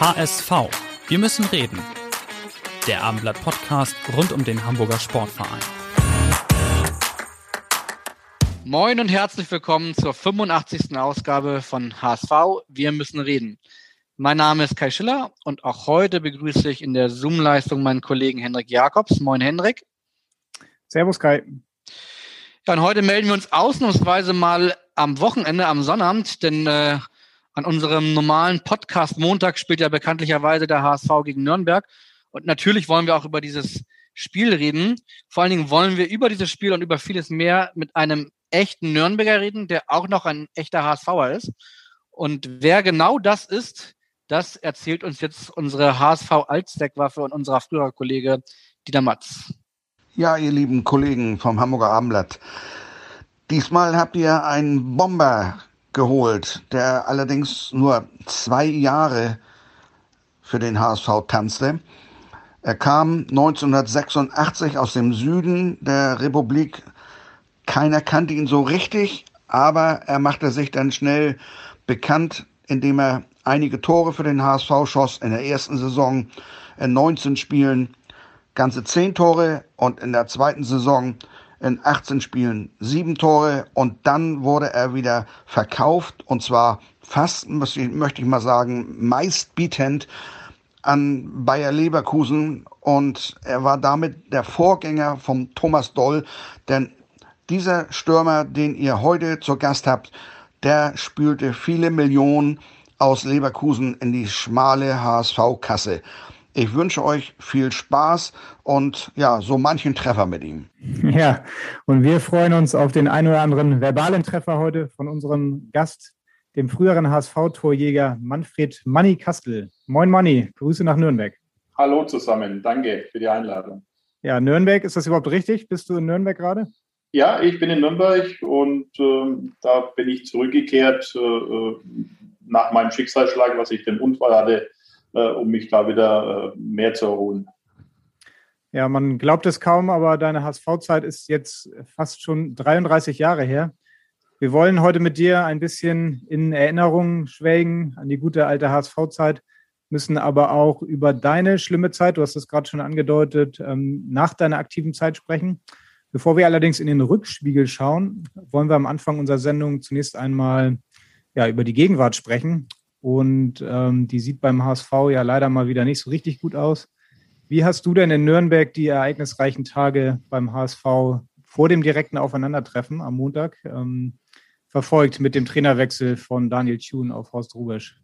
HSV. Wir müssen reden. Der Abendblatt Podcast rund um den Hamburger Sportverein. Moin und herzlich willkommen zur 85. Ausgabe von HSV. Wir müssen reden. Mein Name ist Kai Schiller und auch heute begrüße ich in der Zoom-Leistung meinen Kollegen Hendrik Jakobs. Moin Hendrik. Servus Kai. Ja, und heute melden wir uns ausnahmsweise mal am Wochenende, am Sonnabend, denn äh, an unserem normalen Podcast Montag spielt ja bekanntlicherweise der HSV gegen Nürnberg. Und natürlich wollen wir auch über dieses Spiel reden. Vor allen Dingen wollen wir über dieses Spiel und über vieles mehr mit einem echten Nürnberger reden, der auch noch ein echter HSVer ist. Und wer genau das ist, das erzählt uns jetzt unsere HSV Altsteckwaffe und unser früherer Kollege Dieter Matz. Ja, ihr lieben Kollegen vom Hamburger Abendblatt. Diesmal habt ihr einen Bomber geholt, der allerdings nur zwei Jahre für den HSV tanzte. Er kam 1986 aus dem Süden der Republik keiner kannte ihn so richtig, aber er machte sich dann schnell bekannt, indem er einige Tore für den HSV schoss in der ersten Saison in 19 Spielen ganze 10 Tore und in der zweiten Saison in 18 Spielen 7 Tore und dann wurde er wieder verkauft und zwar fast, möchte ich mal sagen, meistbietend an Bayer Leverkusen und er war damit der Vorgänger von Thomas Doll, denn dieser Stürmer, den ihr heute zur Gast habt, der spülte viele Millionen aus Leverkusen in die schmale HSV-Kasse. Ich wünsche euch viel Spaß und ja, so manchen Treffer mit ihm. Ja, und wir freuen uns auf den ein oder anderen verbalen Treffer heute von unserem Gast, dem früheren HSV-Torjäger Manfred Manni Kastel. Moin Manni, Grüße nach Nürnberg. Hallo zusammen, danke für die Einladung. Ja, Nürnberg, ist das überhaupt richtig? Bist du in Nürnberg gerade? Ja, ich bin in Nürnberg und äh, da bin ich zurückgekehrt äh, äh, nach meinem Schicksalsschlag, was ich den Unfall hatte, um mich da wieder äh, mehr zu erholen. Ja, man glaubt es kaum, aber deine HSV-Zeit ist jetzt fast schon 33 Jahre her. Wir wollen heute mit dir ein bisschen in Erinnerung schwelgen an die gute alte HSV-Zeit, müssen aber auch über deine schlimme Zeit, du hast es gerade schon angedeutet, ähm, nach deiner aktiven Zeit sprechen. Bevor wir allerdings in den Rückspiegel schauen, wollen wir am Anfang unserer Sendung zunächst einmal ja, über die Gegenwart sprechen. Und ähm, die sieht beim HSV ja leider mal wieder nicht so richtig gut aus. Wie hast du denn in Nürnberg die ereignisreichen Tage beim HSV vor dem direkten Aufeinandertreffen am Montag ähm, verfolgt mit dem Trainerwechsel von Daniel Thune auf Horst Rubesch?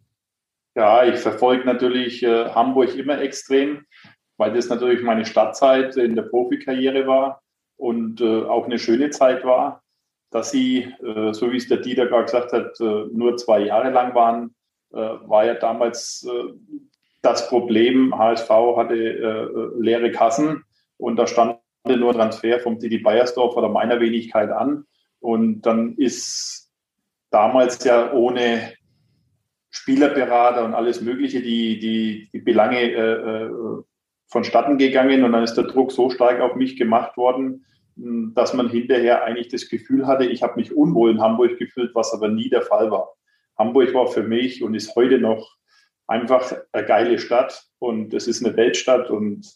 Ja, ich verfolge natürlich äh, Hamburg immer extrem, weil das natürlich meine Stadtzeit in der Profikarriere war und äh, auch eine schöne Zeit war, dass sie, äh, so wie es der Dieter gerade gesagt hat, äh, nur zwei Jahre lang waren, war ja damals äh, das Problem. HSV hatte äh, leere Kassen und da stand nur Transfer vom Didi Beiersdorf oder meiner Wenigkeit an. Und dann ist damals ja ohne Spielerberater und alles Mögliche die, die, die Belange äh, vonstatten gegangen und dann ist der Druck so stark auf mich gemacht worden, hm, dass man hinterher eigentlich das Gefühl hatte, ich habe mich unwohl in Hamburg gefühlt, was aber nie der Fall war. Hamburg war für mich und ist heute noch einfach eine geile Stadt und es ist eine Weltstadt und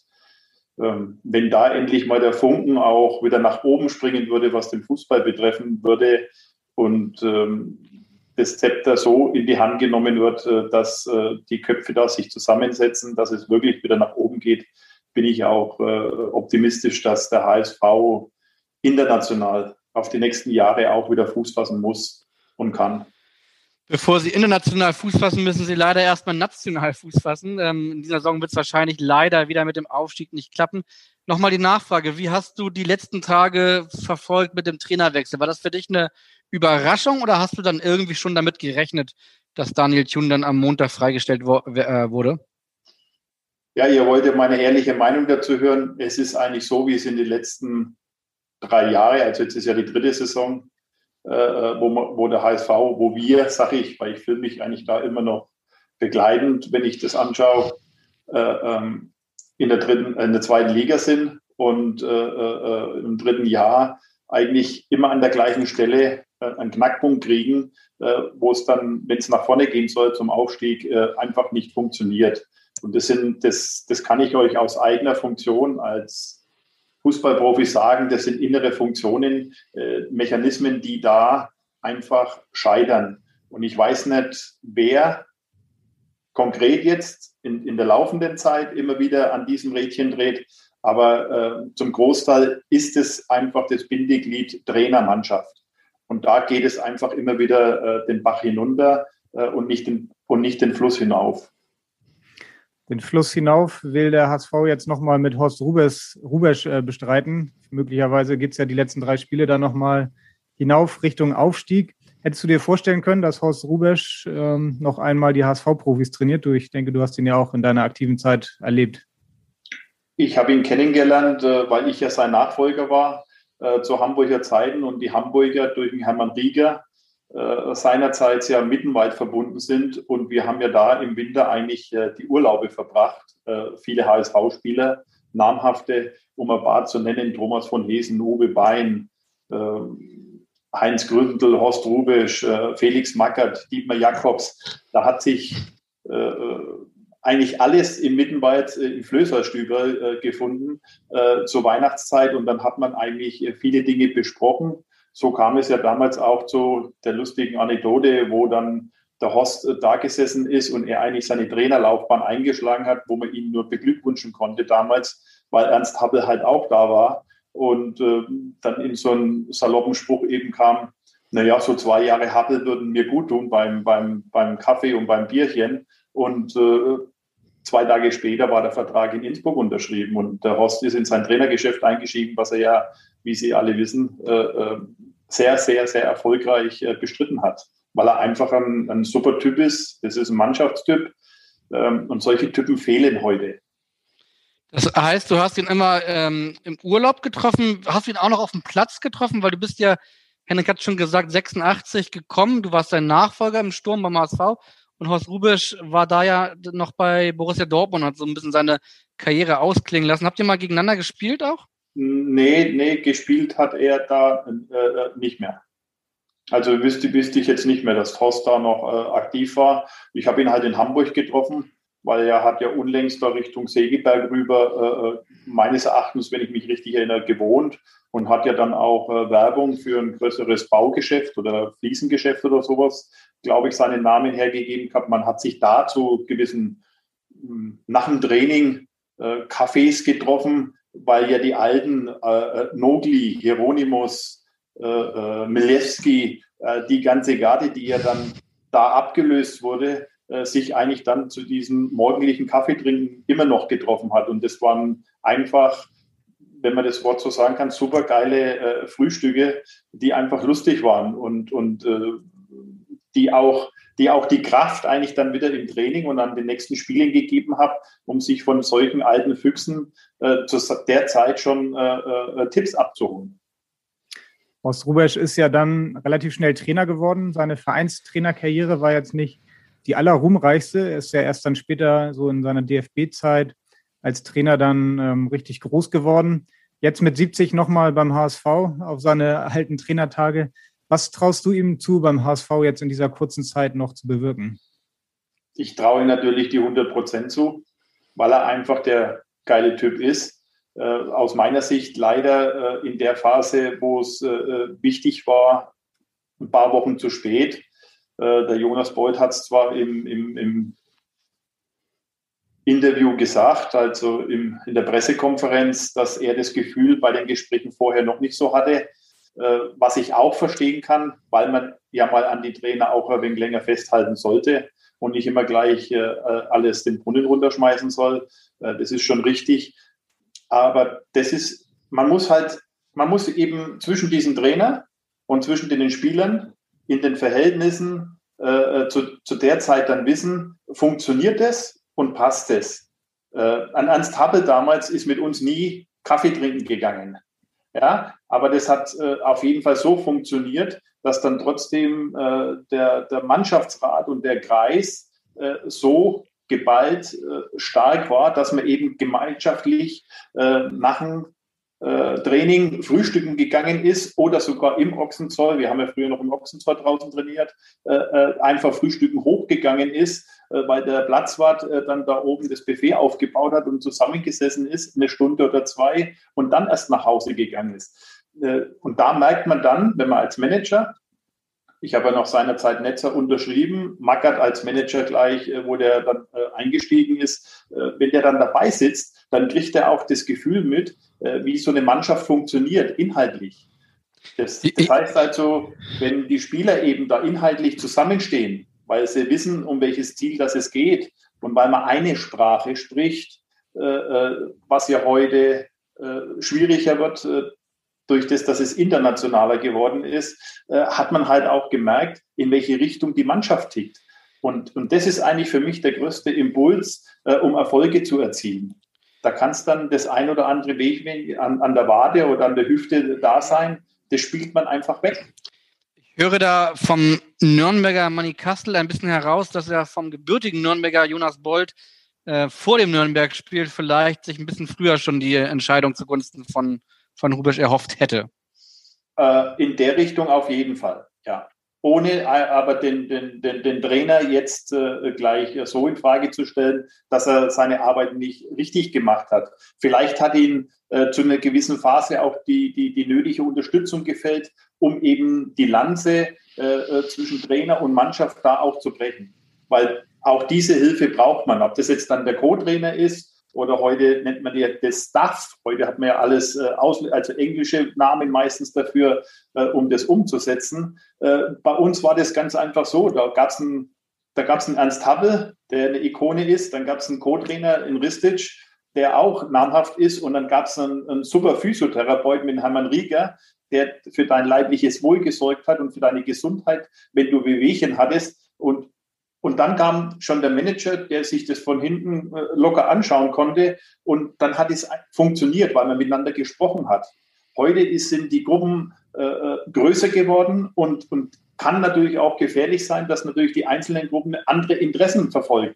ähm, wenn da endlich mal der Funken auch wieder nach oben springen würde, was den Fußball betreffen würde und ähm, das Zepter so in die Hand genommen wird, äh, dass äh, die Köpfe da sich zusammensetzen, dass es wirklich wieder nach oben geht, bin ich auch äh, optimistisch, dass der HSV international auf die nächsten Jahre auch wieder Fuß fassen muss und kann. Bevor Sie international Fuß fassen, müssen Sie leider erstmal national Fuß fassen. Ähm, in dieser Saison wird es wahrscheinlich leider wieder mit dem Aufstieg nicht klappen. Nochmal die Nachfrage, wie hast du die letzten Tage verfolgt mit dem Trainerwechsel? War das für dich eine Überraschung oder hast du dann irgendwie schon damit gerechnet, dass Daniel Thune dann am Montag freigestellt wo, äh, wurde? Ja, ihr wolltet meine ehrliche Meinung dazu hören. Es ist eigentlich so, wie es in den letzten drei Jahren, also jetzt ist ja die dritte Saison, äh, äh wo, wo der HSV, wo wir, sage ich, weil ich fühle mich eigentlich da immer noch begleitend, wenn ich das anschaue, äh, ähm, in der dritten, in der zweiten Liga sind und äh, äh, im dritten Jahr eigentlich immer an der gleichen Stelle äh, einen Knackpunkt kriegen, äh, wo es dann, wenn es nach vorne gehen soll zum Aufstieg, äh, einfach nicht funktioniert. Und das sind, das, das kann ich euch aus eigener Funktion als Fußballprofi sagen, das sind innere Funktionen, äh, Mechanismen, die da einfach scheitern. Und ich weiß nicht, wer konkret jetzt in, in der laufenden Zeit immer wieder an diesem Rädchen dreht. Aber äh, zum Großteil ist es einfach das Bindeglied Trainermannschaft. Und da geht es einfach immer wieder äh, den Bach hinunter äh, und, nicht den, und nicht den Fluss hinauf. Den Fluss hinauf will der HSV jetzt nochmal mit Horst Rubes, Rubesch äh, bestreiten. Möglicherweise gibt es ja die letzten drei Spiele da nochmal hinauf Richtung Aufstieg. Hättest du dir vorstellen können, dass Horst Rubesch ähm, noch einmal die HSV-Profis trainiert? Du, ich denke, du hast ihn ja auch in deiner aktiven Zeit erlebt. Ich habe ihn kennengelernt, äh, weil ich ja sein Nachfolger war äh, zu Hamburger Zeiten und die Hamburger durch den Hermann Rieger seinerzeit ja mittenweit verbunden sind. Und wir haben ja da im Winter eigentlich äh, die Urlaube verbracht. Äh, viele HSV-Spieler, namhafte, um ein paar zu nennen, Thomas von Hesen, Uwe Bein, ähm, Heinz Gründel, Horst Rubisch, äh, Felix Mackert, Dietmar Jakobs. Da hat sich äh, äh eigentlich alles im Mittenwald äh, im Flößerstüber äh, gefunden äh, zur Weihnachtszeit und dann hat man eigentlich äh, viele Dinge besprochen. So kam es ja damals auch zu der lustigen Anekdote, wo dann der Horst da gesessen ist und er eigentlich seine Trainerlaufbahn eingeschlagen hat, wo man ihn nur beglückwünschen konnte damals, weil Ernst Happel halt auch da war und äh, dann in so einen saloppen Spruch eben kam, naja, so zwei Jahre Happel würden mir gut tun beim, beim, beim Kaffee und beim Bierchen. Und äh, zwei Tage später war der Vertrag in Innsbruck unterschrieben und der Horst ist in sein Trainergeschäft eingestiegen, was er ja, wie Sie alle wissen, äh, äh sehr, sehr, sehr erfolgreich äh, bestritten hat, weil er einfach ein, ein super Typ ist. Das ist ein Mannschaftstyp ähm, und solche Typen fehlen heute. Das heißt, du hast ihn immer ähm, im Urlaub getroffen. Hast ihn auch noch auf dem Platz getroffen? Weil du bist ja, Henrik hat schon gesagt, 86 gekommen. Du warst sein Nachfolger im Sturm beim HSV. Und Horst Rubisch war da ja noch bei Borussia Dortmund, hat so ein bisschen seine Karriere ausklingen lassen. Habt ihr mal gegeneinander gespielt auch? Nee, nee, gespielt hat er da äh, nicht mehr. Also wüsste, wüsste ich jetzt nicht mehr, dass Horst da noch äh, aktiv war. Ich habe ihn halt in Hamburg getroffen weil er hat ja unlängst da Richtung Segeberg rüber, äh, meines Erachtens, wenn ich mich richtig erinnere, gewohnt und hat ja dann auch äh, Werbung für ein größeres Baugeschäft oder Fliesengeschäft oder sowas, glaube ich, seinen Namen hergegeben gehabt. Man hat sich da zu gewissen, hm, nach dem Training äh, Cafés getroffen, weil ja die alten äh, äh Nogli, Hieronymus, äh, äh, Milewski, äh, die ganze Garde, die ja dann da abgelöst wurde, äh, sich eigentlich dann zu diesem morgendlichen Kaffeetrinken immer noch getroffen hat. Und das waren einfach, wenn man das Wort so sagen kann, super geile äh, Frühstücke, die einfach lustig waren und, und äh, die auch die auch die Kraft eigentlich dann wieder im Training und an den nächsten Spielen gegeben hat, um sich von solchen alten Füchsen äh, zu der Zeit schon äh, äh, Tipps abzuholen. Horst Rubesch ist ja dann relativ schnell Trainer geworden. Seine Vereinstrainerkarriere war jetzt nicht die allerruhmreichste. Er ist ja erst dann später so in seiner DFB-Zeit als Trainer dann ähm, richtig groß geworden. Jetzt mit 70 nochmal beim HSV auf seine alten Trainertage. Was traust du ihm zu, beim HSV jetzt in dieser kurzen Zeit noch zu bewirken? Ich traue ihm natürlich die 100 Prozent zu, weil er einfach der geile Typ ist. Äh, aus meiner Sicht leider äh, in der Phase, wo es äh, äh wichtig war, ein paar Wochen zu spät. Äh, der Jonas Beuth hat es zwar im, im, im, Interview gesagt, also im, in der Pressekonferenz, dass er das Gefühl bei den Gesprächen vorher noch nicht so hatte, äh, was ich auch verstehen kann, weil man ja mal an die Trainer auch ein wenig länger festhalten sollte und nicht immer gleich äh, alles den Brunnen runterschmeißen soll. das ist schon richtig. Aber das ist, man muss halt, man muss eben zwischen diesen Trainer und zwischen den Spielern in den Verhältnissen äh, zu, zu der Zeit dann wissen, funktioniert es und passt es. Äh, an Ernst Happel damals ist mit uns nie Kaffee trinken gegangen. Ja, aber das hat äh, auf jeden Fall so funktioniert, dass dann trotzdem äh, der, der Mannschaftsrat und der Kreis äh, so geballt äh, stark war, dass man eben gemeinschaftlich äh, nach dem äh, Training frühstücken gegangen ist oder sogar im Ochsenzoll, wir haben ja früher noch im Ochsenzoll draußen trainiert, äh, äh, einfach frühstücken hochgegangen ist, weil der Platzwart dann da oben das Buffet aufgebaut hat und zusammengesessen ist, eine Stunde oder zwei und dann erst nach Hause gegangen ist. Und da merkt man dann, wenn man als Manager ich habe ja noch seinerzeit Netzer unterschrieben, Mackert als Manager gleich, äh, wo der dann äh, eingestiegen ist. Äh, wenn der dann dabei sitzt, dann kriegt er auch das Gefühl mit, wie so eine Mannschaft funktioniert, inhaltlich. Das, das heißt also, wenn die Spieler eben da inhaltlich zusammenstehen, weil sie wissen, um welches Ziel das es geht und weil man eine Sprache spricht, was ja heute schwieriger wird, durch das, dass es internationaler geworden ist, äh, hat man halt auch gemerkt, in welche Richtung die Mannschaft tickt. Und, und das ist eigentlich für mich der größte Impuls, äh, um Erfolge zu erzielen. Da kann es dann das ein oder andere Weg an, an der Wade oder an der Hüfte da sein, das spielt man einfach weg. Ich höre da vom Nürnberger Manny Kastel ein bisschen heraus, dass er vom gebürtigen Nürnberger Jonas Bold äh, vor dem Nürnberg-Spiel vielleicht sich ein bisschen früher schon die Entscheidung zugunsten von von Rubisch erhofft hätte? Äh, in der Richtung auf jeden Fall, ja. Ohne äh, aber den, den, den, den Trainer jetzt äh, gleich so in Frage zu stellen, dass er seine Arbeit nicht richtig gemacht hat. Vielleicht hat ihn zu einer gewissen Phase auch die, die, die nötige Unterstützung gefällt, um eben die Lanze zwischen Trainer und Mannschaft da auch zu brechen. Weil auch diese Hilfe braucht man. Ob das jetzt dann der Co-Trainer ist oder heute nennt man die das Stuff. Heute hat man ja alles, äh, aus, also englische Namen meistens dafür, äh, um das umzusetzen. Äh, bei uns war das ganz einfach so. Da gab es einen, da gab's einen Ernst Happel, der eine Ikone ist. Dann gab es einen Co-Trainer in Ristic, der auch namhaft ist. Und dann gab es einen, einen super Physiotherapeuten mit Hermann Rieger, der für dein leibliches Wohl gesorgt hat und für deine Gesundheit, wenn du Wehwehchen hattest. Und und dann kam schon der Manager, der sich das von hinten äh, locker anschauen konnte. Und dann hat es funktioniert, weil man miteinander gesprochen hat. Heute sind die Gruppen äh, äh, größer geworden und, und kann natürlich auch gefährlich sein, dass natürlich die einzelnen Gruppen andere Interessen verfolgen.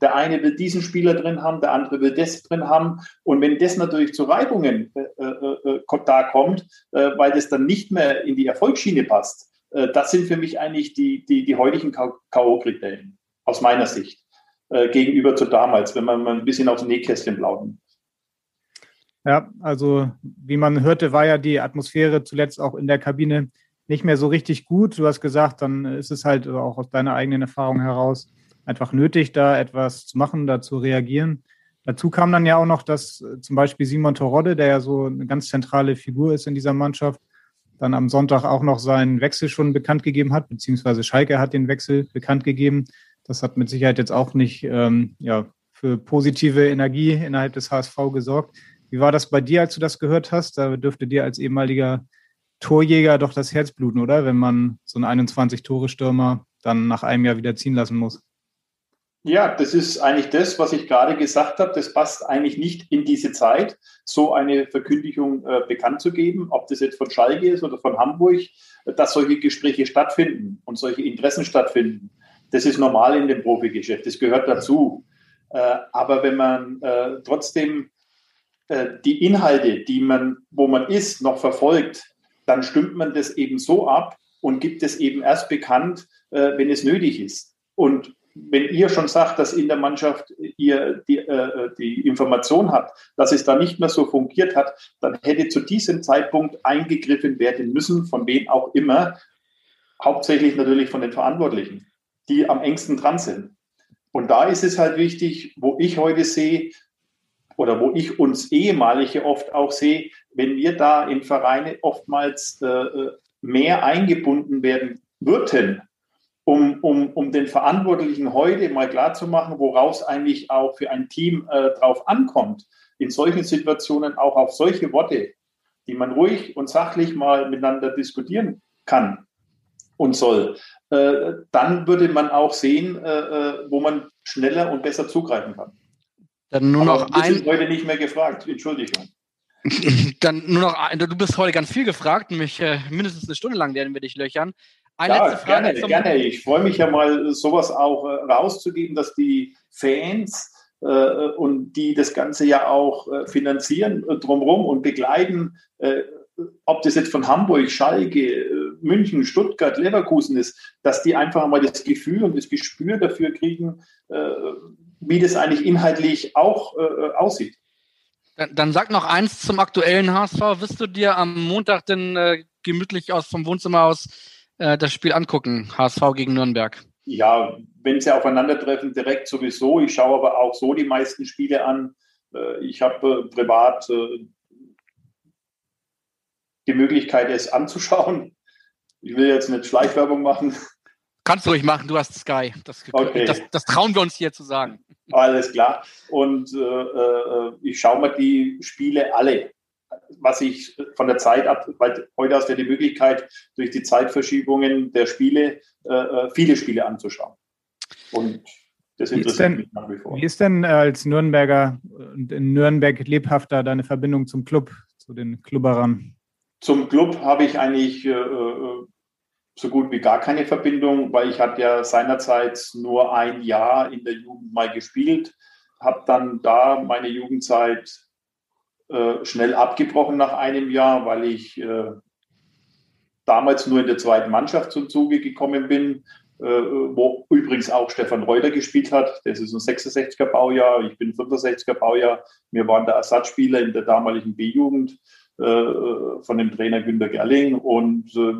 Der eine will diesen Spieler drin haben, der andere will das drin haben. Und wenn das natürlich zu Reibungen äh, äh, äh da kommt, weil das dann nicht mehr in die Erfolgsschiene passt, das sind für mich eigentlich die, die, die heutigen K.O.-Kriterien aus meiner Sicht äh, gegenüber zu damals, wenn man mal ein bisschen aufs Nähkästchen plaudern. Ja, also wie man hörte, war ja die Atmosphäre zuletzt auch in der Kabine nicht mehr so richtig gut. Du hast gesagt, dann ist es halt auch aus deiner eigenen Erfahrung heraus einfach nötig, da etwas zu machen, da zu reagieren. Dazu kam dann ja auch noch, dass zum Beispiel Simon Torodde, der ja so eine ganz zentrale Figur ist in dieser Mannschaft, dann am Sonntag auch noch seinen Wechsel schon bekannt gegeben hat, beziehungsweise Schalke hat den Wechsel bekannt gegeben. Das hat mit Sicherheit jetzt auch nicht ähm, ja, für positive Energie innerhalb des HSV gesorgt. Wie war das bei dir, als du das gehört hast? Da dürfte dir als ehemaliger Torjäger doch das Herz bluten, oder? Wenn man so einen 21-Tore-Stürmer dann nach einem Jahr wieder ziehen lassen muss. Ja, das ist eigentlich das, was ich gerade gesagt habe. Das passt eigentlich nicht in diese Zeit, so eine Verkündigung äh, bekannt zu geben, ob das jetzt von Schalke ist oder von Hamburg, dass solche Gespräche stattfinden und solche Interessen stattfinden. Das ist normal in dem Profigeschäft, das gehört dazu. Äh, aber wenn man äh, trotzdem äh, die Inhalte, die man, wo man ist, noch verfolgt, dann stimmt man das eben so ab und gibt es eben erst bekannt, äh, wenn es nötig ist. Und wenn ihr schon sagt, dass in der Mannschaft ihr die, äh, die Information habt, dass es da nicht mehr so fungiert hat, dann hätte zu diesem Zeitpunkt eingegriffen werden müssen, von wem auch immer, hauptsächlich natürlich von den Verantwortlichen, die am engsten dran sind. Und da ist es halt wichtig, wo ich heute sehe, oder wo ich uns ehemalige oft auch sehe, wenn wir da in Vereine oftmals äh, äh mehr eingebunden werden würden, um, um, um den Verantwortlichen heute mal klarzumachen, woraus eigentlich auch für ein Team äh, drauf ankommt, in solchen Situationen auch auf solche Worte, die man ruhig und sachlich mal miteinander diskutieren kann und soll, äh, dann würde man auch sehen, äh, äh wo man schneller und besser zugreifen kann. Dann nur Aber noch ein. Heute nicht mehr gefragt. Entschuldigung. Dann nur noch, du bist heute ganz viel gefragt, nämlich äh, mindestens eine Stunde lang werden wir dich löchern. Eine ja, gerne, gerne. Ich freue mich ja mal, sowas auch äh, rauszugeben, dass die Fans äh, und die das Ganze ja auch äh, finanzieren äh, drumherum und begleiten, äh, ob das jetzt von Hamburg, Schalke, äh, München, Stuttgart, Leverkusen ist, dass die einfach mal das Gefühl und das Gespür dafür kriegen, wie das eigentlich inhaltlich auch aussieht. Dann, dann, sag noch eins zum aktuellen HSV. Wirst du dir am Montag denn gemütlich aus vom Wohnzimmer aus äh, das Spiel angucken, HSV gegen Nürnberg? Ja, wenn sie aufeinandertreffen, direkt sowieso. Ich schaue aber auch so die meisten Spiele an. Äh, ich habe äh, privat äh, die Möglichkeit, es anzuschauen. Ich will jetzt nicht Schleichwerbung machen. Kannst du ruhig machen, du hast Sky. Das, okay. das, das trauen wir uns hier zu sagen. Alles klar. Und äh, äh, ich schaue mir die Spiele alle, was ich von der Zeit ab, weil heute hast du ja die Möglichkeit, durch die Zeitverschiebungen der Spiele äh, äh viele Spiele anzuschauen. Und das interessiert denn, mich nach wie vor. Wie ist denn äh, als Nürnberger und in Nürnberg lebhafter deine Verbindung zum Club, zu den Klubberern? Zum Club habe ich eigentlich äh, so gut wie gar keine Verbindung, weil ich hatte ja seinerzeit nur ein Jahr in der Jugend mal gespielt, habe dann da meine Jugendzeit äh, schnell abgebrochen nach einem Jahr, weil ich äh, damals nur in der zweiten Mannschaft zum Zuge gekommen bin, äh, wo übrigens auch Stefan Reuter gespielt hat. Das ist ein 66er Baujahr, ich bin 65er Baujahr. Wir waren der Ersatzspieler in der damaligen B-Jugend äh, von dem Trainer Günter Gerling und äh,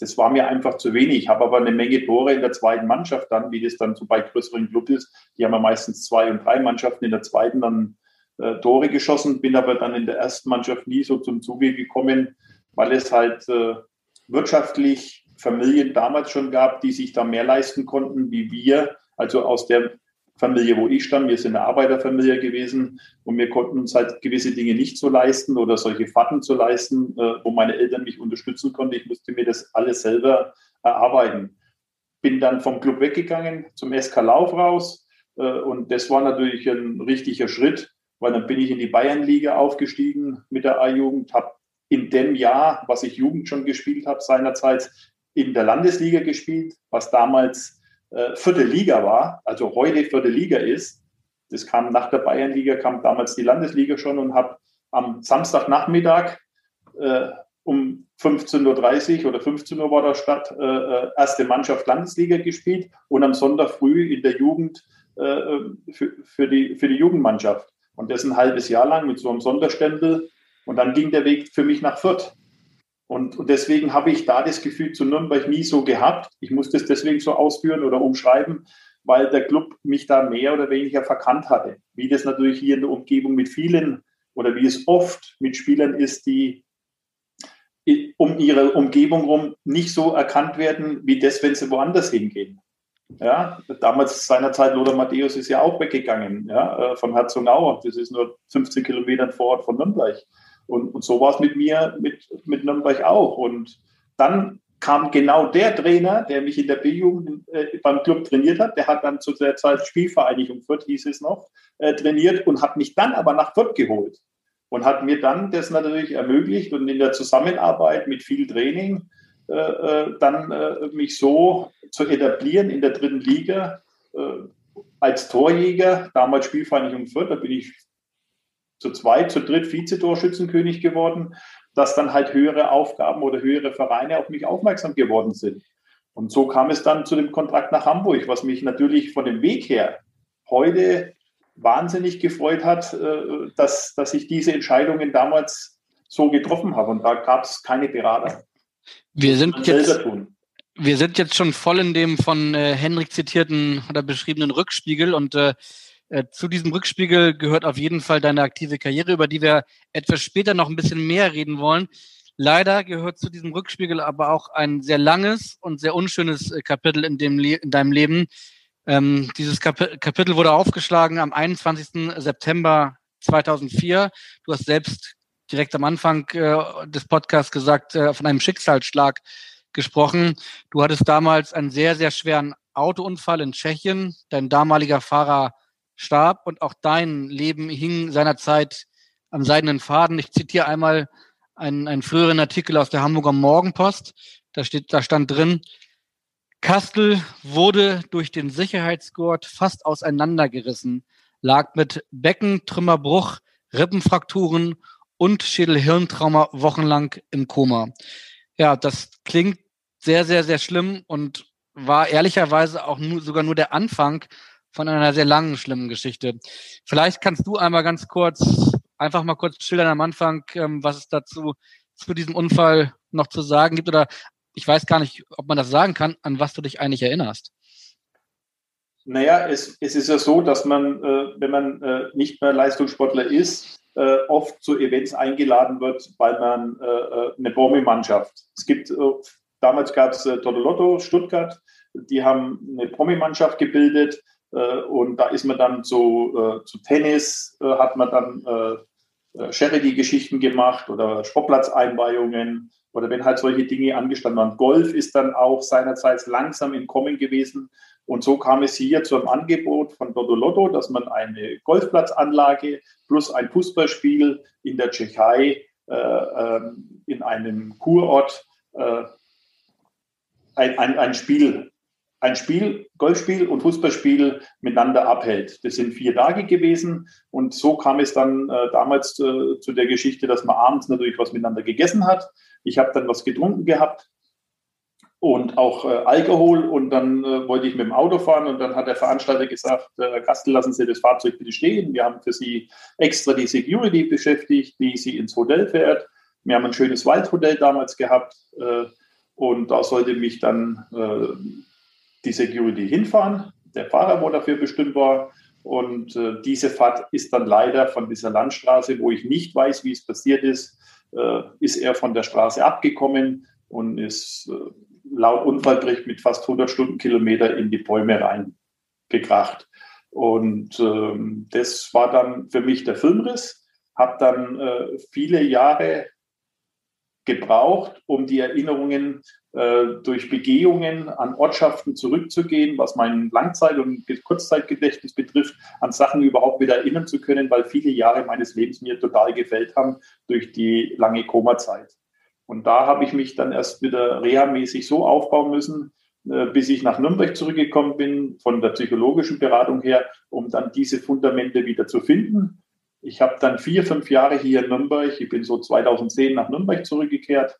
das war mir einfach zu wenig. Ich habe aber eine Menge Tore in der zweiten Mannschaft dann, wie das dann so bei größeren Clubs ist. Die haben ja meistens zwei und drei Mannschaften in der zweiten dann äh, Tore geschossen, bin aber dann in der ersten Mannschaft nie so zum Zuge gekommen, weil es halt äh, wirtschaftlich Familien damals schon gab, die sich da mehr leisten konnten wie wir. Also aus der Familie, wo ich stamme. Wir sind eine Arbeiterfamilie gewesen und wir konnten uns halt gewisse Dinge nicht so leisten oder solche Fahrten zu leisten, äh, wo meine Eltern mich unterstützen konnten. Ich musste mir das alles selber erarbeiten. Bin dann vom Club weggegangen zum SK Lauf raus äh, und das war natürlich ein richtiger Schritt, weil dann bin ich in die Bayernliga aufgestiegen mit der A-Jugend, habe in dem Jahr, was ich Jugend schon gespielt habe, seinerzeit in der Landesliga gespielt, was damals äh, vierte Liga war, also heute vierte Liga ist. Das kam nach der Bayernliga, kam damals die Landesliga schon und habe am Samstagnachmittag äh, um 15.30 Uhr oder 15 Uhr war der Stadt äh, äh, erste Mannschaft Landesliga gespielt und am Sonntag früh in der Jugend äh, für, für, die, für die Jugendmannschaft. Und das ein halbes Jahr lang mit so einem Sonderstempel. Und dann ging der Weg für mich nach Fürth. Und, und deswegen habe ich da das Gefühl zu Nürnberg nie so gehabt. Ich muss das deswegen so ausführen oder umschreiben, weil der Club mich da mehr oder weniger verkannt hatte. Wie das natürlich hier in der Umgebung mit vielen oder wie es oft mit Spielern ist, die um ihre Umgebung rum nicht so erkannt werden, wie das, wenn sie woanders hingehen. Ja, damals seinerzeit Lothar Matthäus ist ja auch weggegangen, ja, äh, von Herzogenaurach. Das ist nur 15 Kilometer vor Ort von Nürnberg. Und, und so war es mit mir, mit, mit Nürnberg auch. Und dann kam genau der Trainer, der mich in der B-Jugend äh, beim Club trainiert hat, der hat dann zu der Zeit Spielvereinigung Fürth, hieß es noch, äh, trainiert und hat mich dann aber nach Fürth geholt und hat mir dann das natürlich ermöglicht und in der Zusammenarbeit mit viel Training dann äh, mich so zu etablieren in der dritten Liga äh, als Torjäger, damals Spielvereinigung Fürth, da bin ich zu zweit, zu dritt Vizetorschützenkönig geworden, dass dann halt höhere Aufgaben oder höhere Vereine auf mich aufmerksam geworden sind. Und so kam es dann zu dem Kontrakt nach Hamburg, was mich natürlich von dem Weg her heute wahnsinnig gefreut hat, äh, dass, dass ich diese Entscheidungen damals so getroffen habe. Und da gab es keine Berater. Wir sind, jetzt, wir sind jetzt schon voll in dem von äh, Henrik zitierten oder beschriebenen Rückspiegel und äh, äh, zu diesem Rückspiegel gehört auf jeden Fall deine aktive Karriere, über die wir etwas später noch ein bisschen mehr reden wollen. Leider gehört zu diesem Rückspiegel aber auch ein sehr langes und sehr unschönes äh, Kapitel in, dem Le in deinem Leben. Ähm, dieses Kap Kapitel wurde aufgeschlagen am 21. September 2004. Du hast selbst direkt am Anfang äh, des Podcasts gesagt, äh, von einem Schicksalsschlag gesprochen. Du hattest damals einen sehr, sehr schweren Autounfall in Tschechien. Dein damaliger Fahrer starb und auch dein Leben hing seinerzeit am seidenen Faden. Ich zitiere einmal einen, einen früheren Artikel aus der Hamburger Morgenpost. Da steht, da stand drin, Kastel wurde durch den Sicherheitsgurt fast auseinandergerissen, lag mit Beckentrümmerbruch, Rippenfrakturen und Schädelhirntrauma wochenlang im Koma. Ja, das klingt sehr, sehr, sehr schlimm und war ehrlicherweise auch nur, sogar nur der Anfang von einer sehr langen, schlimmen Geschichte. Vielleicht kannst du einmal ganz kurz, einfach mal kurz schildern am Anfang, ähm, was es dazu zu diesem Unfall noch zu sagen gibt oder ich weiß gar nicht, ob man das sagen kann, an was du dich eigentlich erinnerst. Naja, es, es ist ja so, dass man, äh, wenn man äh, nicht mehr Leistungssportler ist, äh, oft zu Events eingeladen wird, weil man äh, äh, eine Promi-Mannschaft. Es gibt, äh, damals gab es äh, Totolotto Stuttgart, die haben eine Promi-Mannschaft gebildet und da ist man dann zu, zu Tennis, hat man dann Charity-Geschichten gemacht oder Sportplatzeinweihungen oder wenn halt solche Dinge angestanden waren. Golf ist dann auch seinerzeit langsam im Kommen gewesen. Und so kam es hier zu einem Angebot von Lotto Lotto, dass man eine Golfplatzanlage plus ein Fußballspiel in der Tschechei äh, äh, in einem Kurort äh, ein, ein, ein Spiel ein Spiel, Golfspiel und Fußballspiel miteinander abhält. Das sind vier Tage gewesen und so kam es dann äh, damals äh, zu der Geschichte, dass man abends natürlich was miteinander gegessen hat. Ich habe dann was getrunken gehabt und auch äh, Alkohol und dann äh, wollte ich mit dem Auto fahren und dann hat der Veranstalter gesagt, äh, Kastel, lassen Sie das Fahrzeug bitte stehen. Wir haben für Sie extra die Security beschäftigt, die Sie ins Hotel fährt. Wir haben ein schönes Waldhotel damals gehabt äh, und da sollte mich dann die Security hinfahren, der Fahrer, wo dafür bestimmt war. Und äh, diese Fahrt ist dann leider von dieser Landstraße, wo ich nicht weiß, wie es passiert ist, äh, ist er von der Straße abgekommen und ist äh, laut Unfallbericht mit fast 100 Stundenkilometer in die Bäume reingekracht. Und ähm, das war dann für mich der Filmriss. Habe dann äh, viele Jahre gebraucht, um die Erinnerungen äh, durch Begehungen an Ortschaften zurückzugehen, was mein Langzeit- und Kurzzeitgedächtnis betrifft, an Sachen überhaupt wieder erinnern zu können, weil viele Jahre meines Lebens mir total gefällt haben durch die lange Komazeit. Und da habe ich mich dann erst wieder reha-mäßig so aufbauen müssen, äh, bis ich nach Nürnberg zurückgekommen bin, von der psychologischen Beratung her, um dann diese Fundamente wieder zu finden. Ich habe dann vier, fünf Jahre hier in Nürnberg, ich bin so 2010 nach Nürnberg zurückgekehrt,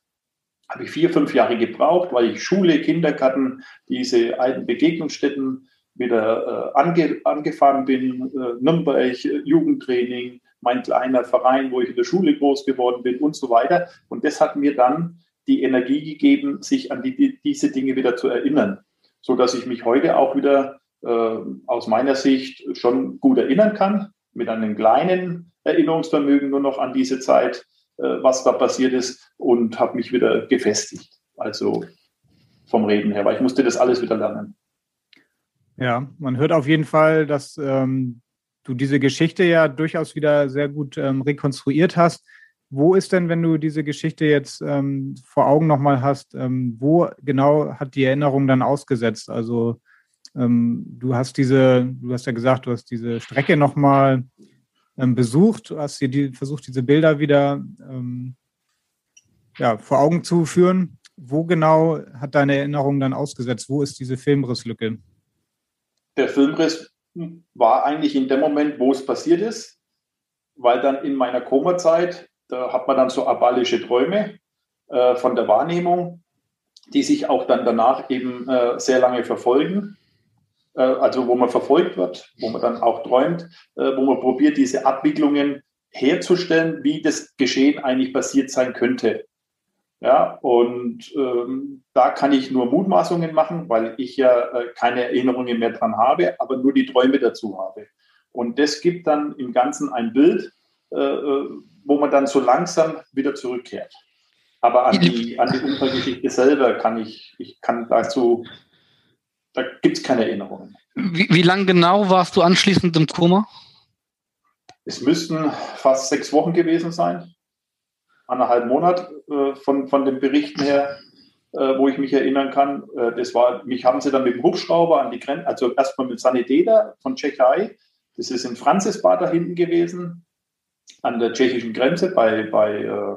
habe ich vier, fünf Jahre gebraucht, weil ich Schule, Kindergarten, diese alten Begegnungsstätten wieder äh, ange, angefahren bin, äh, Nürnberg, äh, Jugendtraining, mein kleiner Verein, wo ich in der Schule groß geworden bin und so weiter. Und das hat mir dann die Energie gegeben, sich an die, die, diese Dinge wieder zu erinnern, so dass ich mich heute auch wieder äh, aus meiner Sicht schon gut erinnern kann, mit einem kleinen Erinnerungsvermögen nur noch an diese Zeit, äh, was da passiert ist und habe mich wieder gefestigt. Also vom Reden her, weil ich musste das alles wieder lernen. Ja, man hört auf jeden Fall, dass ähm, du diese Geschichte ja durchaus wieder sehr gut ähm, rekonstruiert hast. Wo ist denn, wenn du diese Geschichte jetzt ähm, vor Augen nochmal hast, ähm, wo genau hat die Erinnerung dann ausgesetzt? Also ähm, du hast diese, du hast ja gesagt, du hast diese Strecke nochmal ähm, besucht, hast dir die, versucht, diese Bilder wieder ähm, ja, vor Augen zu führen. Wo genau hat deine Erinnerung dann ausgesetzt? Wo ist diese Filmrisslücke? Der Filmriss war eigentlich in dem Moment, wo es passiert ist, weil dann in meiner Koma-Zeit, da hat man dann so abalische Träume äh, von der Wahrnehmung, die sich auch dann danach eben äh, sehr lange verfolgen. Äh, also wo man verfolgt wird, wo man dann auch träumt, äh, wo man probiert, diese Abwicklungen herzustellen, wie das Geschehen eigentlich passiert sein könnte. Ja, und ähm, da kann ich nur Mutmaßungen machen, weil ich ja äh, keine Erinnerungen mehr dran habe, aber nur die Träume dazu habe. Und das gibt dann im Ganzen ein Bild, äh, äh wo man dann so langsam wieder zurückkehrt. Aber an die, an die Unfallgeschichte selber kann ich, ich kann dazu da gibt es keine Erinnerungen. Wie, wie lange genau warst du anschließend im Koma? Es müssten fast sechs Wochen gewesen sein. Anderthalb Monat äh, von, von den Berichten her. äh, wo ich mich erinnern kann. Äh, das war, mich haben sie dann mit dem Hubschrauber an die Grenze, also erstmal mit Saniteder von Tschechei. Das ist in Franzisbad da hinten gewesen, an der tschechischen Grenze bei, bei äh,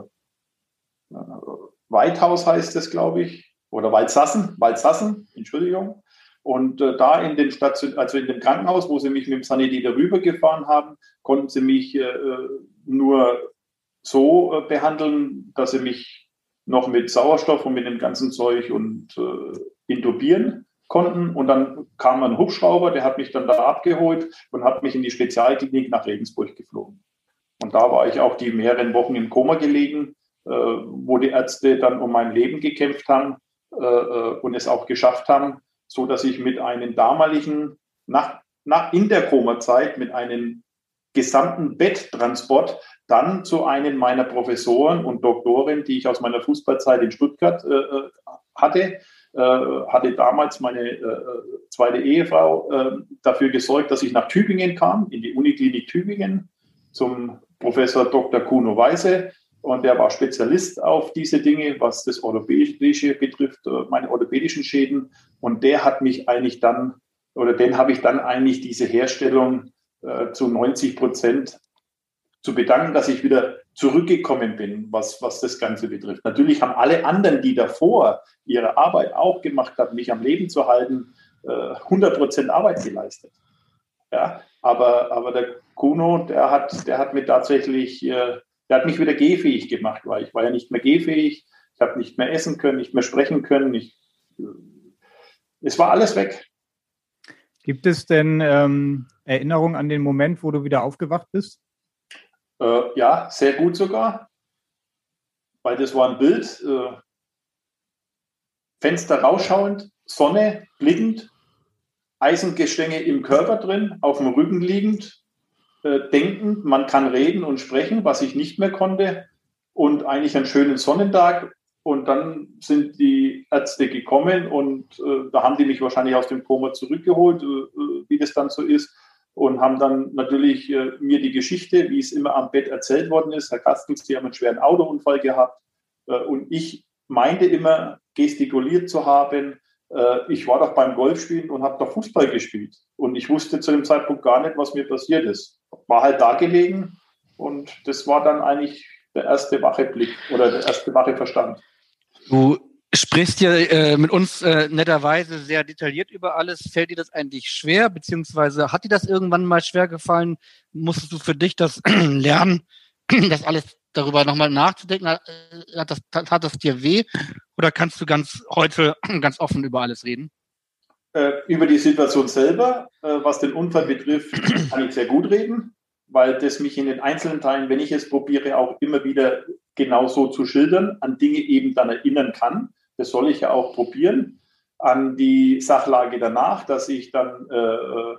Weithaus heißt es, glaube ich, oder Waldsassen, Waldsassen, Entschuldigung. Und äh, da in dem Station, also in dem Krankenhaus, wo sie mich mit dem Sanitär rübergefahren haben, konnten sie mich äh, nur so äh, behandeln, dass sie mich noch mit Sauerstoff und mit dem ganzen Zeug und äh, intubieren konnten. Und dann kam ein Hubschrauber, der hat mich dann da abgeholt und hat mich in die Spezialklinik nach Regensburg geflogen. Und da war ich auch die mehreren Wochen im Koma gelegen, äh, wo die Ärzte dann um mein Leben gekämpft haben äh, äh und es auch geschafft haben, so dass ich mit einem damaligen, nach, nach in der Koma-Zeit, mit einem gesamten Betttransport dann zu einem meiner Professoren und Doktoren, die ich aus meiner Fußballzeit in Stuttgart äh, äh hatte, äh, hatte damals meine äh, zweite Ehefrau äh, dafür gesorgt, dass ich nach Tübingen kam, in die Uniklinik Tübingen, zum Professor Dr. Kuno Weise. Und der war Spezialist auf diese Dinge, was das Orthopädische betrifft, äh, meine orthopädischen Schäden. Und der hat mich eigentlich dann, oder den habe ich dann eigentlich diese Herstellung zu 90 Prozent zu bedanken, dass ich wieder zurückgekommen bin, was, was das Ganze betrifft. Natürlich haben alle anderen, die davor ihre Arbeit auch gemacht haben, mich am Leben zu halten, 100 äh, Prozent Arbeit geleistet. Ja, aber, aber der Kuno, der hat, der hat mir tatsächlich, äh, der hat mich wieder gehfähig gemacht, weil ich war ja nicht mehr gehfähig, ich habe nicht mehr essen können, nicht mehr sprechen können. Ich, es war alles weg. Gibt es denn ähm, Erinnerungen an den Moment, wo du wieder aufgewacht bist? Äh, ja, sehr gut sogar, weil das war ein Bild, äh, Fenster rausschauend, Sonne blickend, Eisengestänge im Körper drin, auf dem Rücken liegend, äh, denkend, man kann reden und sprechen, was ich nicht mehr konnte, und eigentlich einen schönen Sonnentag. Und dann sind die Ärzte gekommen und äh, da haben die mich wahrscheinlich aus dem Koma zurückgeholt, äh, äh wie das dann so ist und haben dann natürlich äh, mir die Geschichte, wie es immer am Bett erzählt worden ist. Herr Kastens, die haben einen schweren Autounfall gehabt äh, und ich meinte immer gestikuliert zu haben, äh, ich war doch beim Golfspielen und habe doch Fußball gespielt und ich wusste zu dem Zeitpunkt gar nicht, was mir passiert ist. War halt da gelegen und das war dann eigentlich der erste wache Blick oder der erste wache Verstand. Du sprichst ja äh, mit uns äh, netterweise sehr detailliert über alles. Fällt dir das eigentlich schwer, beziehungsweise hat dir das irgendwann mal schwer gefallen? Musstest du für dich das lernen, das alles darüber nochmal nachzudenken? Hat, äh, das, hat das dir weh? Oder kannst du ganz heute ganz offen über alles reden? Äh, über die Situation selber, äh, was den Unfall betrifft, kann ich sehr gut reden, weil das mich in den einzelnen Teilen, wenn ich es probiere, auch immer wieder genauso zu schildern, an Dinge eben dann erinnern kann das soll ich ja auch probieren, an die Sachlage danach, dass ich dann äh,